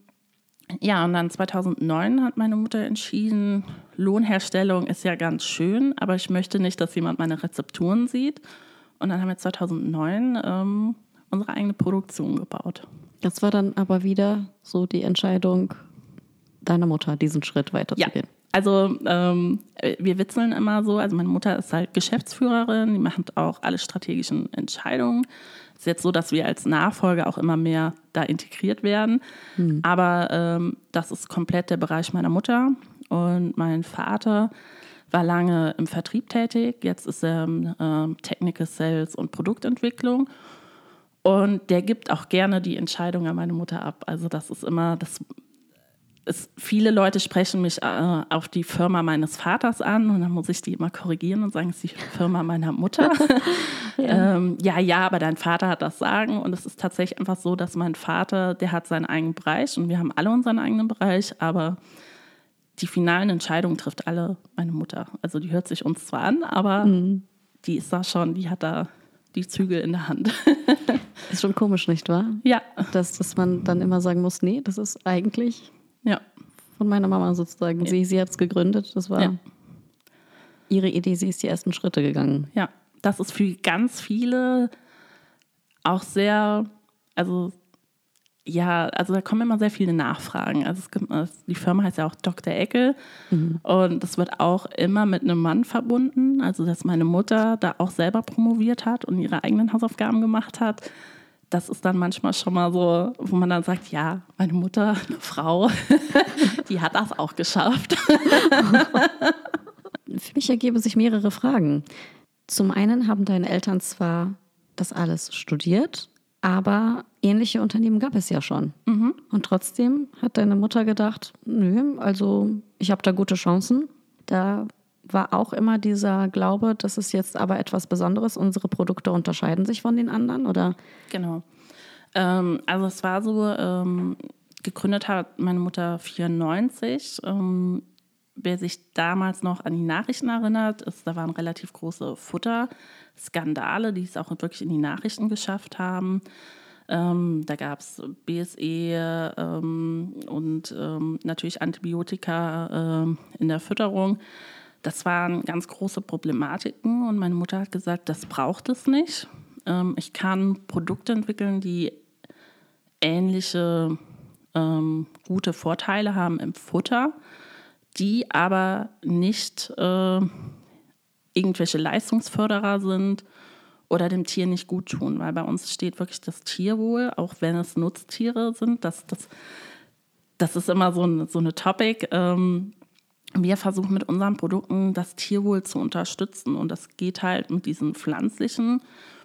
ja, und dann 2009 hat meine Mutter entschieden, Lohnherstellung ist ja ganz schön, aber ich möchte nicht, dass jemand meine Rezepturen sieht. Und dann haben wir 2009 ähm, unsere eigene Produktion gebaut. Das war dann aber wieder so die Entscheidung deiner Mutter, diesen Schritt Ja, weiterzugehen. Also ähm, wir witzeln immer so. Also meine Mutter ist halt Geschäftsführerin, die macht auch alle strategischen Entscheidungen. Es ist jetzt so, dass wir als Nachfolger auch immer mehr da integriert werden. Aber ähm, das ist komplett der Bereich meiner Mutter. Und mein Vater war lange im Vertrieb tätig. Jetzt ist er im ähm, Technical Sales und Produktentwicklung. Und der gibt auch gerne die Entscheidung an meine Mutter ab. Also das ist immer, das es, viele Leute sprechen mich äh, auf die Firma meines Vaters an und dann muss ich die immer korrigieren und sagen, es ist die Firma meiner Mutter. *laughs* *laughs* ja. Ähm, ja, ja, aber dein Vater hat das Sagen und es ist tatsächlich einfach so, dass mein Vater, der hat seinen eigenen Bereich und wir haben alle unseren eigenen Bereich, aber die finalen Entscheidungen trifft alle meine Mutter. Also die hört sich uns zwar an, aber die ist da schon, die hat da die Zügel in der Hand. *laughs* Ist schon komisch, nicht wahr? ja. Dass, dass man dann immer sagen muss, nee, das ist eigentlich von meiner Mama sozusagen. Ja. Sie, sie hat es gegründet. Das war Ja. ihre Idee. Sie ist die ersten Schritte gegangen. Ja, das ist für ganz viele auch sehr, also ja, also da kommen immer sehr viele Nachfragen. Also es gibt, es- die Firma heißt ja auch Dr. Eckel und das wird auch immer mit einem Mann verbunden. Also dass meine Mutter da auch selber promoviert hat und ihre eigenen Hausaufgaben gemacht hat. Das ist dann manchmal schon mal so, wo man dann sagt, ja, meine Mutter, *laughs* eine Frau, die hat das auch geschafft. *laughs* Für mich ergeben sich mehrere Fragen. Zum einen haben deine Eltern zwar das alles studiert, aber ähnliche Unternehmen gab es ja schon. Und trotzdem hat deine Mutter gedacht, nö, also ich habe da gute Chancen. Da war auch immer dieser Glaube, das ist jetzt aber etwas Besonderes, unsere Produkte unterscheiden sich von den anderen, oder? Genau. Ähm, also es war so, ähm, gegründet hat meine Mutter 94. Ähm, wer sich damals noch an die Nachrichten erinnert, ist, da waren relativ große Futterskandale, die es auch wirklich in die Nachrichten geschafft haben. Ähm, da gab es BSE ähm, und ähm, natürlich Antibiotika ähm, in der Fütterung. Das waren ganz große Problematiken und meine Mutter hat gesagt, das braucht es nicht. Ähm, ich kann Produkte entwickeln, die ähnliche ähm, gute Vorteile haben im Futter, die aber nicht äh, irgendwelche Leistungsförderer sind oder dem Tier nicht gut tun, weil bei uns steht wirklich das Tierwohl, auch wenn es Nutztiere sind. Das, das, das ist immer so, ein, so eine Topic. Ähm, wir versuchen mit unseren Produkten das Tierwohl zu unterstützen und das geht halt mit diesen pflanzlichen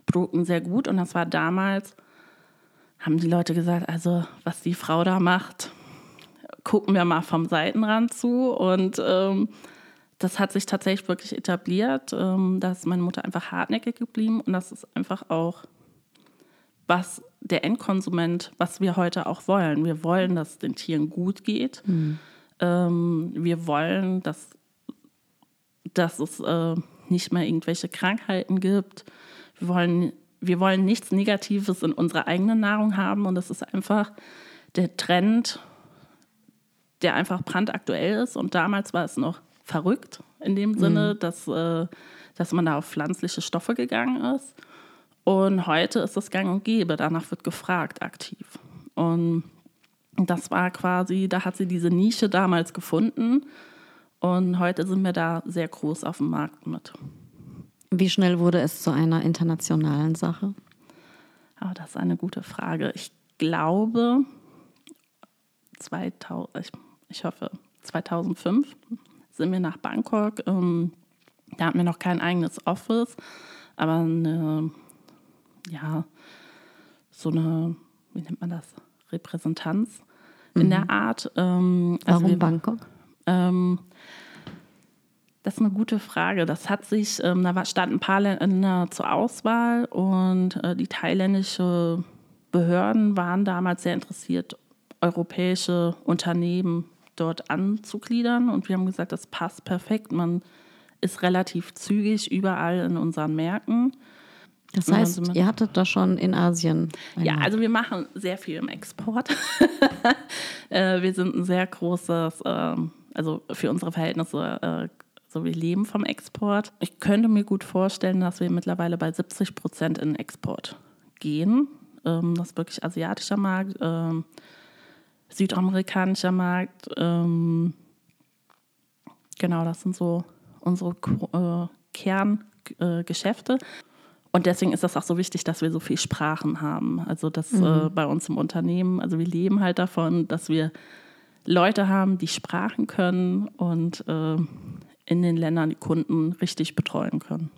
Produkten sehr gut und das war damals, haben die Leute gesagt, also was die Frau da macht, gucken wir mal vom Seitenrand zu und ähm, das hat sich tatsächlich wirklich etabliert. Ähm, da ist meine Mutter einfach hartnäckig geblieben und das ist einfach auch, was der Endkonsument, was wir heute auch wollen. Wir wollen, dass es den Tieren gut geht. Ähm, wir wollen, dass, dass es äh, nicht mehr irgendwelche Krankheiten gibt. Wir wollen, wir wollen nichts Negatives in unserer eigenen Nahrung haben und das ist einfach der Trend, der einfach brandaktuell ist. Und damals war es noch verrückt in dem Sinne, dass, äh, dass man da auf pflanzliche Stoffe gegangen ist. Und heute ist es gang und gäbe, danach wird gefragt aktiv. Und das war quasi, da hat sie diese Nische damals gefunden. Und heute sind wir da sehr groß auf dem Markt mit. Wie schnell wurde es zu einer internationalen Sache? Aber das ist eine gute Frage. Ich glaube, 2000, ich, ich hoffe, 2005 sind wir nach Bangkok. Ähm, da hatten wir noch kein eigenes Office, aber eine, ja, so eine, wie nennt man das? Repräsentanz in der Art. Ähm, also Warum wir- Bangkok? ähm, das ist eine gute Frage. Das hat sich, ähm, da standen ein paar Länder zur Auswahl und äh, die thailändische Behörden waren damals sehr interessiert, europäische Unternehmen dort anzugliedern und wir haben gesagt, das passt perfekt. Man ist relativ zügig überall in unseren Märkten. Das heißt, ihr hattet da schon in Asien. Ja, also wir machen sehr viel im Export. *laughs* äh, wir sind ein sehr großes, ähm, also für unsere Verhältnisse, äh, so wir leben vom Export. Ich könnte mir gut vorstellen, dass wir mittlerweile bei 70 Prozent in Export gehen. Ähm, das ist wirklich asiatischer Markt, ähm, südamerikanischer Markt. Ähm, genau, das sind so unsere äh, Kerngeschäfte. Und deswegen ist das auch so wichtig, dass wir so viel Sprachen haben. Also das äh, bei uns im Unternehmen, also wir leben halt davon, dass wir Leute haben, die Sprachen können und äh, in den Ländern die Kunden richtig betreuen können.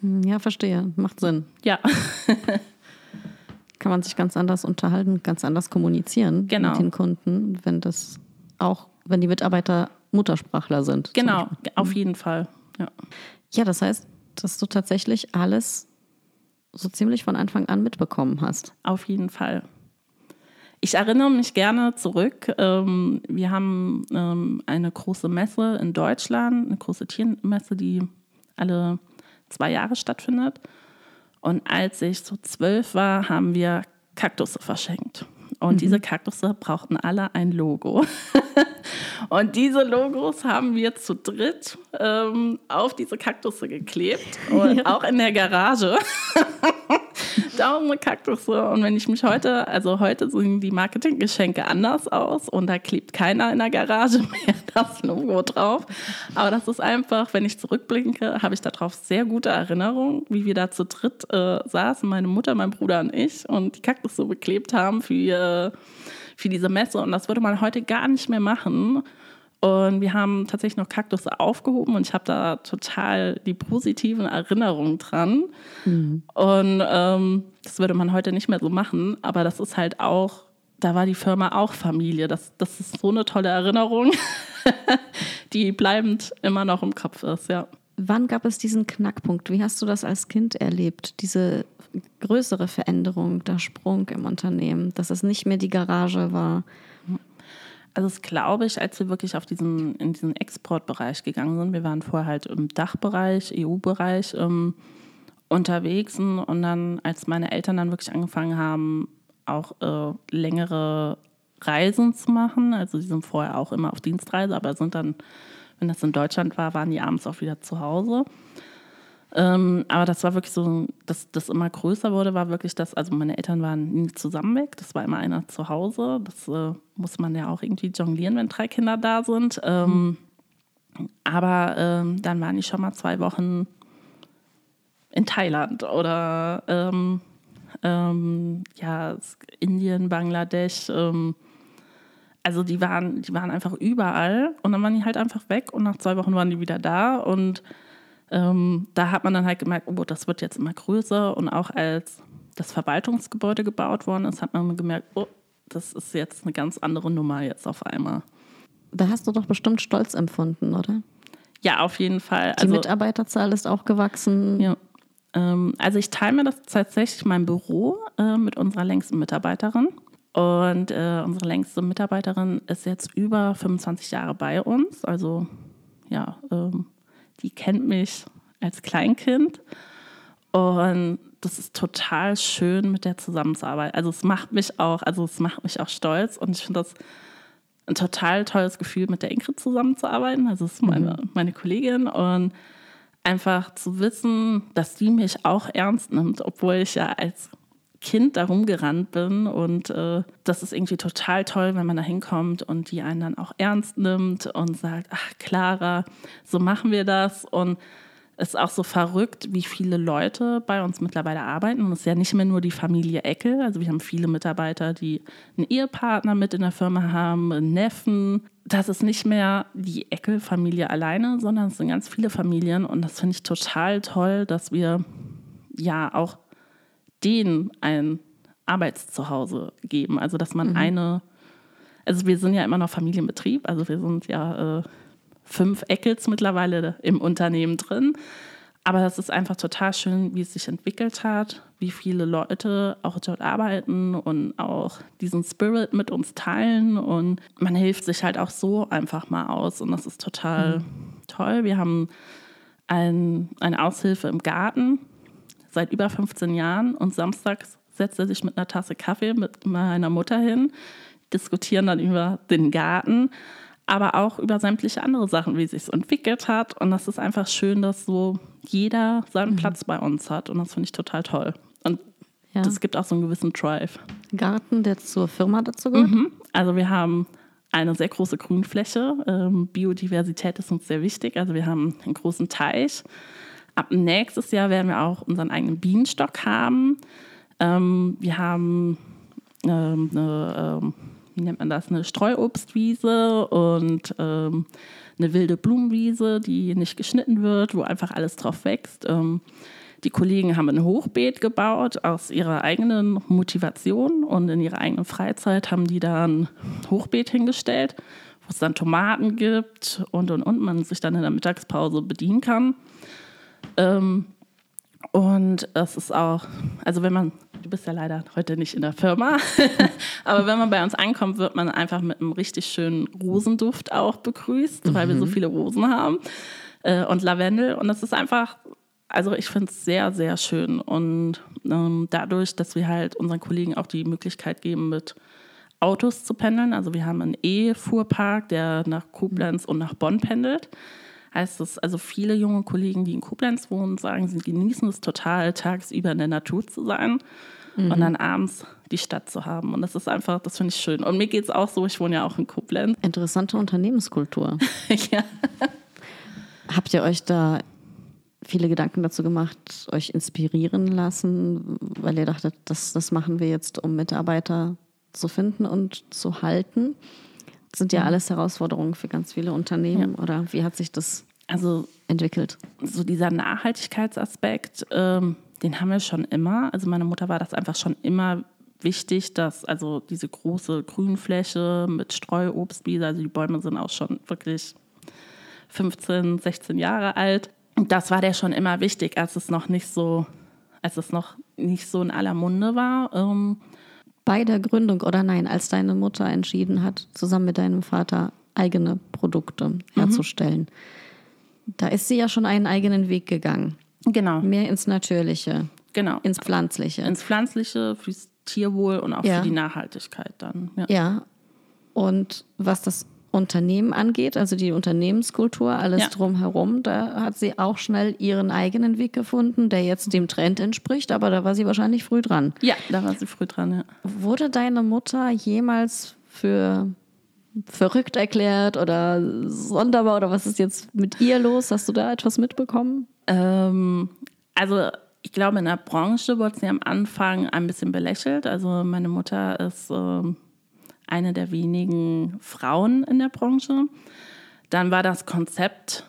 Hm, Ja, verstehe. Macht Sinn. Ja, *laughs* Kann man sich ganz anders unterhalten, ganz anders kommunizieren Genau. mit den Kunden, wenn das auch, wenn die Mitarbeiter Muttersprachler sind. genau, auf jeden Fall. Ja. Ja, das heißt, dass du tatsächlich alles so ziemlich von Anfang an mitbekommen hast. Auf jeden Fall. Ich erinnere mich gerne zurück. Ähm, wir haben ähm, eine große Messe in Deutschland, eine große Tiermesse, die alle zwei Jahre stattfindet. Und als ich so zwölf war, haben wir Kaktusse verschenkt. Und mhm. diese Kaktusse brauchten alle ein Logo. *laughs* und diese Logos haben wir zu dritt ähm, auf diese Kaktusse geklebt und *laughs* ja. auch in der Garage. Tausende Kaktusse. Und wenn ich mich heute, also heute sehen die Marketinggeschenke anders aus und da klebt keiner in der Garage *laughs* mehr das Logo drauf. Aber das ist einfach, wenn ich zurückblinke, habe ich darauf sehr gute Erinnerungen, wie wir da zu dritt äh, saßen, meine Mutter, mein Bruder und ich und die Kaktusse beklebt haben für, für diese Messe. Und das würde man heute gar nicht mehr machen. Und wir haben tatsächlich noch Kaktusse aufgehoben und ich habe da total die positiven Erinnerungen dran. Mhm. Und ähm, das würde man heute nicht mehr so machen, aber das ist halt auch, da war die Firma auch Familie. Das, das ist so eine tolle Erinnerung, *laughs* die bleibend immer noch im Kopf ist, ja. Wann gab es diesen Knackpunkt? Wie hast du das als Kind erlebt? Diese größere Veränderung, der Sprung im Unternehmen, dass es nicht mehr die Garage war, also das glaube ich, als wir wirklich auf diesen, in diesen Exportbereich gegangen sind. Wir waren vorher halt im Dachbereich, EU-Bereich ähm, unterwegs und dann, als meine Eltern dann wirklich angefangen haben, auch äh, längere Reisen zu machen, also die sind vorher auch immer auf Dienstreise, aber sind dann, wenn das in Deutschland war, waren die abends auch wieder zu Hause. Ähm, aber das war wirklich so, dass das immer größer wurde, war wirklich das, also meine Eltern waren nie zusammen weg, das war immer einer zu Hause. Das äh, muss man ja auch irgendwie jonglieren, wenn drei Kinder da sind. Ähm, aber ähm, dann waren die schon mal zwei Wochen in Thailand oder ähm, ähm, ja, Indien, Bangladesch. Ähm, also die waren, die waren einfach überall und dann waren die halt einfach weg und nach zwei Wochen waren die wieder da und ähm, da hat man dann halt gemerkt, oh, das wird jetzt immer größer und auch als das Verwaltungsgebäude gebaut worden ist, hat man gemerkt, oh, das ist jetzt eine ganz andere Nummer jetzt auf einmal. Da hast du doch bestimmt Stolz empfunden, oder? Ja, auf jeden Fall. Die also, Mitarbeiterzahl ist auch gewachsen. Ja. Ähm, also ich teile mir das tatsächlich mein Büro äh, mit unserer längsten Mitarbeiterin. Und äh, unsere längste Mitarbeiterin ist jetzt über 25 Jahre bei uns. Also ja, ähm, die kennt mich als Kleinkind. Und das ist total schön mit der Zusammenarbeit. Also es macht mich auch, also es macht mich auch stolz und ich finde das ein total tolles Gefühl, mit der Ingrid zusammenzuarbeiten. Also es ist meine, mhm. meine Kollegin und einfach zu wissen, dass die mich auch ernst nimmt, obwohl ich ja als Kind da rumgerannt bin. Und äh, das ist irgendwie total toll, wenn man da hinkommt und die einen dann auch ernst nimmt und sagt, ach Clara, so machen wir das. Und es ist auch so verrückt, wie viele Leute bei uns mittlerweile arbeiten. Und es ist ja nicht mehr nur die Familie Eckel. Also wir haben viele Mitarbeiter, die einen Ehepartner mit in der Firma haben, einen Neffen. Das ist nicht mehr die Eckel-Familie alleine, sondern es sind ganz viele Familien. Und das finde ich total toll, dass wir ja auch denen ein Arbeitszuhause geben. Also dass man mhm. eine, also wir sind ja immer noch Familienbetrieb, also wir sind ja äh, fünf Eckels mittlerweile im Unternehmen drin. Aber das ist einfach total schön, wie es sich entwickelt hat, wie viele Leute auch dort arbeiten und auch diesen Spirit mit uns teilen. Und man hilft sich halt auch so einfach mal aus. Und das ist total mhm. toll. Wir haben ein, eine Aushilfe im Garten, seit über 15 Jahren und samstags setzt er sich mit einer Tasse Kaffee mit meiner Mutter hin, diskutieren dann über den Garten, aber auch über sämtliche andere Sachen, wie es sich entwickelt hat. Und das ist einfach schön, dass so jeder seinen mhm. Platz bei uns hat. Und das finde ich total toll. Und ja. das gibt auch so einen gewissen Drive. Garten, der zur Firma dazu gehört? Mhm. Also wir haben eine sehr große Grünfläche. Ähm, Biodiversität ist uns sehr wichtig. Also wir haben einen großen Teich Ab nächstes Jahr werden wir auch unseren eigenen Bienenstock haben. Ähm, wir haben ähm, eine, ähm, wie nennt man das, eine Streuobstwiese und ähm, eine wilde Blumenwiese, die nicht geschnitten wird, wo einfach alles drauf wächst. Ähm, die Kollegen haben ein Hochbeet gebaut aus ihrer eigenen Motivation und in ihrer eigenen Freizeit haben die da ein Hochbeet hingestellt, wo es dann Tomaten gibt und und und man sich dann in der Mittagspause bedienen kann. Ähm, und es ist auch, also wenn man, du bist ja leider heute nicht in der Firma, *laughs* aber wenn man bei uns ankommt, wird man einfach mit einem richtig schönen Rosenduft auch begrüßt, mhm. weil wir so mhm. viele Rosen haben äh, und Lavendel. Und das ist einfach, also ich finde es sehr, sehr schön. Und ähm, dadurch, dass wir halt unseren Kollegen auch die Möglichkeit geben, mit Autos zu pendeln. Also wir haben einen E-Fuhrpark, der nach Koblenz und nach Bonn pendelt. Heißt es, also viele junge Kollegen, die in Koblenz wohnen, sagen, sie genießen es total, tagsüber in der Natur zu sein mhm. und dann abends die Stadt zu haben. Und das ist einfach, das finde ich schön. Und mir geht es auch so, ich wohne ja auch in Koblenz. Interessante Unternehmenskultur. *laughs* ja. Habt ihr euch da viele Gedanken dazu gemacht, euch inspirieren lassen, weil ihr dachtet, das, das machen wir jetzt, um Mitarbeiter zu finden und zu halten? Sind ja mhm. alles Herausforderungen für ganz viele Unternehmen. Ja. Oder wie hat sich das also, entwickelt? So dieser Nachhaltigkeitsaspekt, ähm, den haben wir schon immer. Also meine Mutter war das einfach schon immer wichtig, dass also diese große Grünfläche mit Streuobstwiese, also die Bäume sind auch schon wirklich 15, 16 Jahre alt. Und das war der schon immer wichtig, als es noch nicht so, als es noch nicht so in aller Munde war. Ähm, Bei der Gründung oder nein, als deine Mutter entschieden hat, zusammen mit deinem Vater eigene Produkte mhm. herzustellen, mhm. da ist sie ja schon einen eigenen Weg gegangen. Genau. Mehr ins Natürliche. Genau. Ins Pflanzliche. Ins Pflanzliche, fürs Tierwohl und auch ja. für die Nachhaltigkeit dann. Ja. ja. Und was das Unternehmen angeht, also die Unternehmenskultur, alles ja. drumherum, da hat sie auch schnell ihren eigenen Weg gefunden, der jetzt dem Trend entspricht, aber da war sie wahrscheinlich früh dran. Ja, da war sie früh dran, ja. Wurde deine Mutter jemals für verrückt erklärt oder sonderbar oder was ist jetzt mit ihr los? Hast du da etwas mitbekommen? Ähm, also ich glaube, in der Branche wurde sie am Anfang ein bisschen belächelt. Also meine Mutter ist äh, eine der wenigen Frauen in der Branche. Dann war das Konzept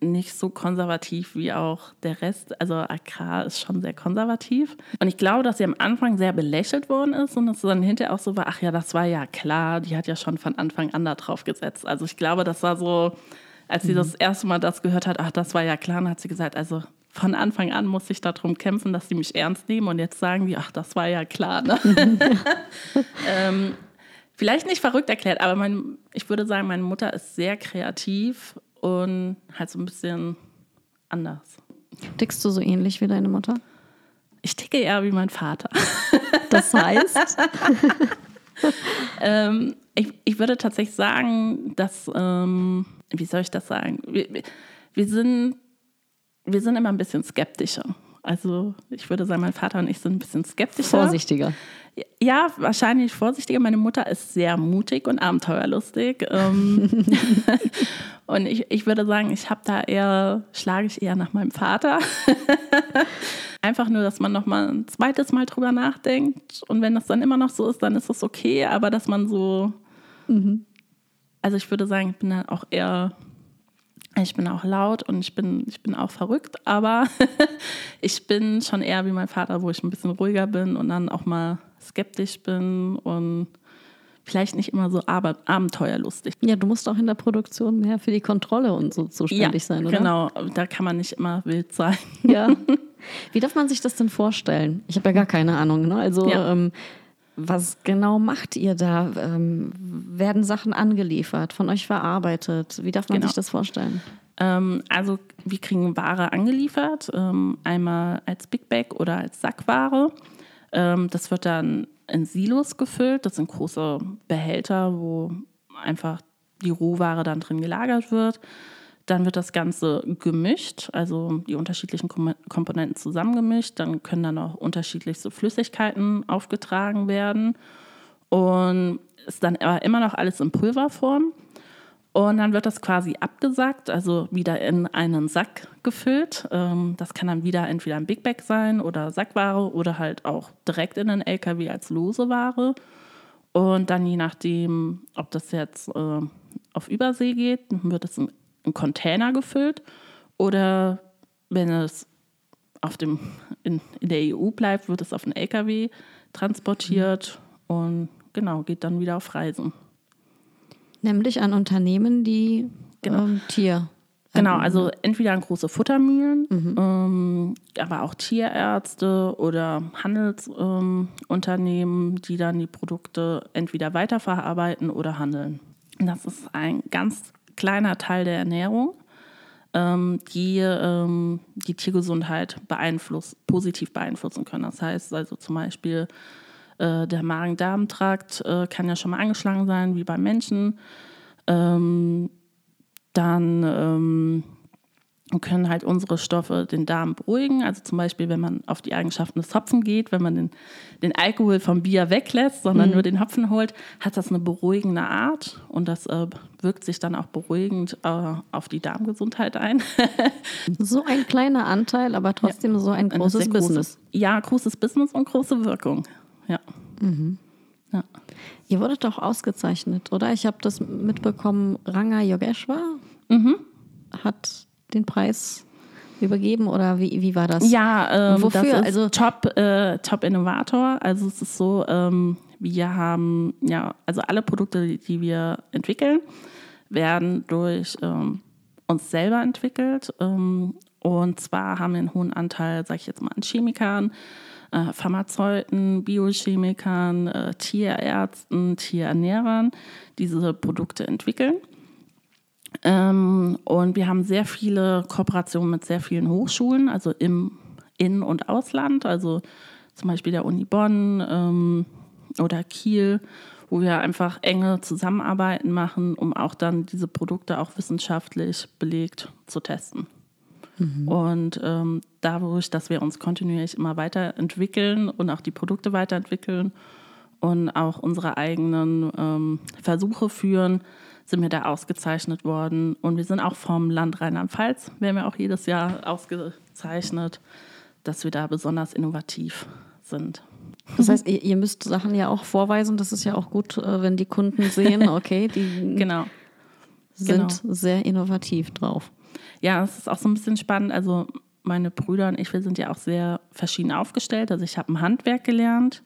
nicht so konservativ wie auch der Rest. Also Agrar ist schon sehr konservativ. Und ich glaube, dass sie am Anfang sehr belächelt worden ist und dass es dann hinterher auch so war, ach ja, das war ja klar, die hat ja schon von Anfang an da drauf gesetzt. Also ich glaube, das war so, als sie mhm. das erste Mal das gehört hat, ach, das war ja klar, dann hat sie gesagt, also von Anfang an muss ich darum kämpfen, dass sie mich ernst nehmen und jetzt sagen die, ach, das war ja klar. Ne? *laughs* ähm, vielleicht nicht verrückt erklärt, aber mein, ich würde sagen, meine Mutter ist sehr kreativ und halt so ein bisschen anders. Tickst du so ähnlich wie deine Mutter? Ich ticke eher wie mein Vater. *laughs* Das heißt? *laughs* ähm, ich, ich würde tatsächlich sagen, dass, ähm, wie soll ich das sagen? Wir, wir sind wir sind immer ein bisschen skeptischer. Also ich würde sagen, mein Vater und ich sind ein bisschen skeptischer. Vorsichtiger. Ja, wahrscheinlich vorsichtiger. Meine Mutter ist sehr mutig und abenteuerlustig. Ähm, *laughs* und ich, ich würde sagen, ich habe da eher, schlage ich eher nach meinem Vater. *laughs* Einfach nur, dass man noch mal ein zweites Mal drüber nachdenkt. Und wenn das dann immer noch so ist, dann ist das okay. Aber dass man so, mhm. also ich würde sagen, ich bin dann auch eher ich bin auch laut und ich bin, ich bin auch verrückt, aber *laughs* ich bin schon eher wie mein Vater, wo ich ein bisschen ruhiger bin und dann auch mal skeptisch bin und vielleicht nicht immer so abenteuerlustig. Ja, du musst auch in der Produktion mehr für die Kontrolle und so zuständig ja, sein, oder? Genau, da kann man nicht immer wild sein. Ja. *laughs* Wie darf man sich das denn vorstellen? Ich habe ja gar keine Ahnung. Ne? Also ja. ähm, was genau macht ihr da? Ähm, werden Sachen angeliefert, von euch verarbeitet? Wie darf man genau. sich das vorstellen? Ähm, also wir kriegen Ware angeliefert, ähm, einmal als Big Bag oder als Sackware. Ähm, das wird dann in Silos gefüllt. Das sind große Behälter, wo einfach die Rohware dann drin gelagert wird. Dann wird das Ganze gemischt, also die unterschiedlichen Komponenten zusammengemischt. Dann können dann auch unterschiedlichste Flüssigkeiten aufgetragen werden. Und ist dann aber immer noch alles in Pulverform. Und dann wird das quasi abgesackt, also wieder in einen Sack gefüllt. Ähm, das kann dann wieder entweder ein Big Bag sein oder Sackware oder halt auch direkt in den LKW als lose Ware. Und dann je nachdem, ob das jetzt äh, auf Übersee geht, wird es in einen Container gefüllt oder wenn es auf dem, in, in der EU bleibt, wird es auf einen LKW transportiert mhm. und genau, geht dann wieder auf Reisen. Nämlich an Unternehmen, die genau. ähm, Tier. Genau, also entweder an große Futtermühlen, mhm. ähm, aber auch Tierärzte oder Handelsunternehmen, ähm, die dann die Produkte entweder weiterverarbeiten oder handeln. Das ist ein ganz kleiner Teil der Ernährung, ähm, die ähm, die Tiergesundheit beeinfluss, positiv beeinflussen können. Das heißt also zum Beispiel Äh, der Magen-Darm-Trakt äh, kann ja schon mal angeschlagen sein, wie beim Menschen. Ähm, dann ähm, können halt unsere Stoffe den Darm beruhigen. Also zum Beispiel, wenn man auf die Eigenschaften des Hopfen geht, wenn man den, den Alkohol vom Bier weglässt, sondern mhm. nur den Hopfen holt, hat das eine beruhigende Art und das äh, wirkt sich dann auch beruhigend äh, auf die Darmgesundheit ein. *laughs* so ein kleiner Anteil, aber trotzdem ja. so ein großes Business. ja, großes Business und große Wirkung. Ja. Mhm. ja. Ihr wurdet doch ausgezeichnet, oder? Ich habe das mitbekommen, Ranga Yogeshwar mhm. hat den Preis übergeben oder wie, wie war das? Ja, ähm, wofür? also Top, äh, Top Innovator. Also es ist so, ähm, wir haben ja, also alle Produkte, die wir entwickeln, werden durch ähm, uns selber entwickelt. Ähm, und zwar haben wir einen hohen Anteil, sage ich jetzt mal, an Chemikern, äh, Pharmazeuten, Biochemikern, äh, Tierärzten, Tierernährern, die diese Produkte entwickeln. Ähm, und wir haben sehr viele Kooperationen mit sehr vielen Hochschulen, also im In- und Ausland, also zum Beispiel der Uni Bonn ähm, oder Kiel, wo wir einfach enge Zusammenarbeiten machen, um auch dann diese Produkte auch wissenschaftlich belegt zu testen. Mhm. Und ähm, dadurch, dass wir uns kontinuierlich immer weiterentwickeln und auch die Produkte weiterentwickeln und auch unsere eigenen ähm, Versuche führen, sind wir da ausgezeichnet worden. Und wir sind auch vom Land Rheinland-Pfalz, werden wir auch jedes Jahr ausgezeichnet, dass wir da besonders innovativ sind. Das heißt, ihr, müsst Sachen ja auch vorweisen. Das ist ja auch gut, äh, wenn die Kunden sehen, *laughs* okay, die genau. sind genau. sehr innovativ drauf. Ja, es ist auch so ein bisschen spannend. Also meine Brüder und ich, wir sind ja auch sehr verschieden aufgestellt. Also ich habe ein Handwerk gelernt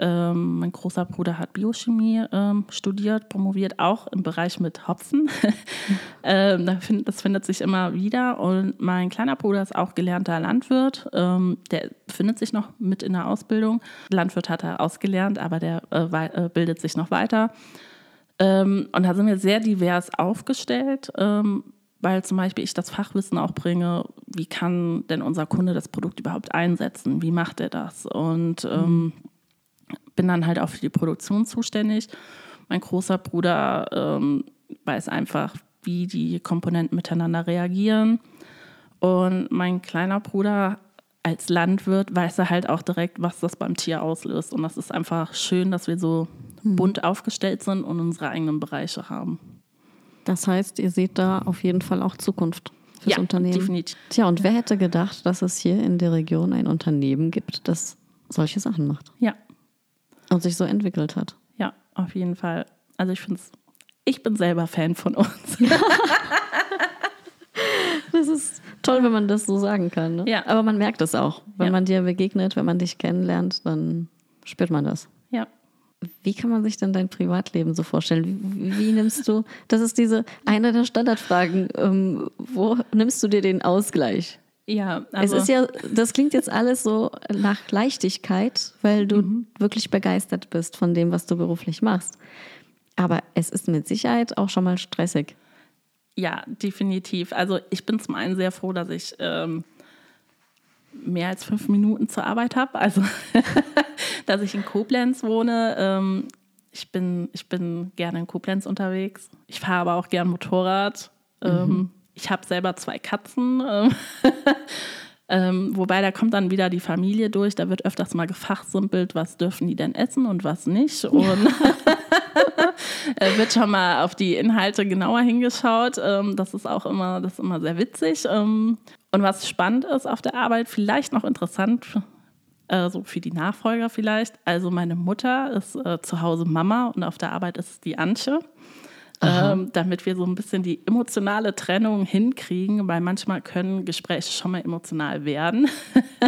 ähm, mein großer Bruder hat Biochemie ähm, studiert, promoviert, auch im Bereich mit Hopfen. *laughs* ähm, das findet sich immer wieder. Und mein kleiner Bruder ist auch gelernter Landwirt. Ähm, der befindet sich noch mit in der Ausbildung. Landwirt hat er ausgelernt, aber der äh, äh, bildet sich noch weiter. Ähm, und da sind wir sehr divers aufgestellt ähm, weil zum Beispiel ich das Fachwissen auch bringe, wie kann denn unser Kunde das Produkt überhaupt einsetzen, wie macht er das? Und ähm, bin dann halt auch für die Produktion zuständig. Mein großer Bruder ähm, weiß einfach, wie die Komponenten miteinander reagieren. Und mein kleiner Bruder als Landwirt weiß er halt auch direkt, was das beim Tier auslöst. Und das ist einfach schön, dass wir so hm. bunt aufgestellt sind und unsere eigenen Bereiche haben. Das heißt, ihr seht da auf jeden Fall auch Zukunft fürs ja, Unternehmen. Definitiv. Tja, und wer hätte gedacht, dass es hier in der Region ein Unternehmen gibt, das solche Sachen macht? Ja, und sich so entwickelt hat. Ja, auf jeden Fall. Also ich finde es, ich bin selber Fan von uns. *laughs* das ist toll, wenn man das so sagen kann. Ne? Ja. Aber man merkt es auch. Wenn ja. man dir begegnet, wenn man dich kennenlernt, dann spürt man das. Ja. Wie kann man sich denn dein Privatleben so vorstellen? Wie, wie nimmst du, das ist diese eine der Standardfragen, ähm, wo nimmst du dir den Ausgleich? Ja, also es ist ja, das klingt jetzt alles so nach Leichtigkeit, weil du mhm. wirklich begeistert bist von dem, was du beruflich machst. Aber es ist mit Sicherheit auch schon mal stressig. Ja, definitiv. Also ich bin zum einen sehr froh, dass ich ähm, mehr als fünf Minuten zur Arbeit habe. Also *laughs* dass ich in Koblenz wohne. Ähm, ich, bin, ich bin gerne in Koblenz unterwegs. Ich fahre aber auch gern Motorrad. Ähm, mhm ich habe selber zwei Katzen. Ähm, *laughs* ähm, wobei da kommt dann wieder die Familie durch, da wird öfters mal gefachsimpelt, was dürfen die denn essen und was nicht. Und *laughs* wird schon mal auf die Inhalte genauer hingeschaut. Ähm, das ist auch immer, das immer sehr witzig. Ähm, und was spannend ist auf der Arbeit, vielleicht noch interessant, äh, so für die Nachfolger vielleicht. Also meine Mutter ist äh, zu Hause Mama und auf der Arbeit ist es die Antje ähm, damit wir so ein bisschen die emotionale Trennung hinkriegen, weil manchmal können Gespräche schon mal emotional werden.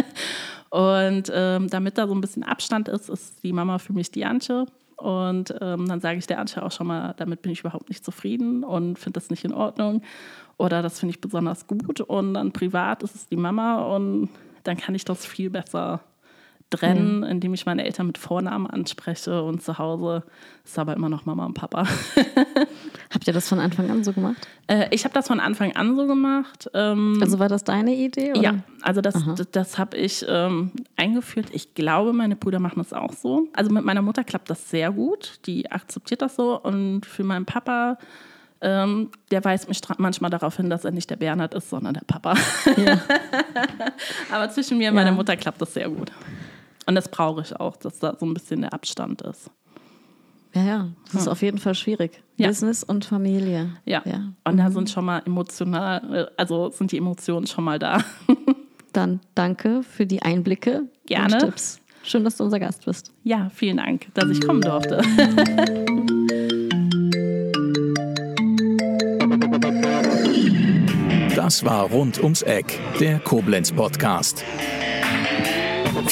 *laughs* und ähm, damit da so ein bisschen Abstand ist, ist die Mama für mich die Antje. Und ähm, dann sage ich der Antje auch schon mal, damit bin ich überhaupt nicht zufrieden und finde das nicht in Ordnung. Oder das finde ich besonders gut. Und dann privat ist es die Mama und dann kann ich das viel besser trennen, mhm. indem ich meine Eltern mit Vornamen anspreche und zu Hause ist aber immer noch Mama und Papa. *laughs* Habt ihr das von Anfang an so gemacht? Äh, ich habe das von Anfang an so gemacht. Ähm, also war das deine Idee? Oder? Ja, also das, das, das habe ich ähm, eingeführt. Ich glaube, meine Brüder machen das auch so. Also mit meiner Mutter klappt das sehr gut. Die akzeptiert das so und für meinen Papa ähm, der weist mich manchmal darauf hin, dass er nicht der Bernhard ist, sondern der Papa. Ja. *laughs* Aber zwischen mir und meiner Mutter klappt das sehr gut. Und das brauche ich auch, dass da so ein bisschen der Abstand ist. Ja, ja, das ist auf jeden Fall schwierig. Ja. Business und Familie. Ja. ja. Und da sind schon mal emotional, also sind die Emotionen schon mal da. *laughs* Dann danke für die Einblicke Gerne. und Tipps. Schön, dass du unser Gast bist. Ja, vielen Dank, dass ich kommen durfte. Das war Rund ums Eck, der Koblenz Podcast.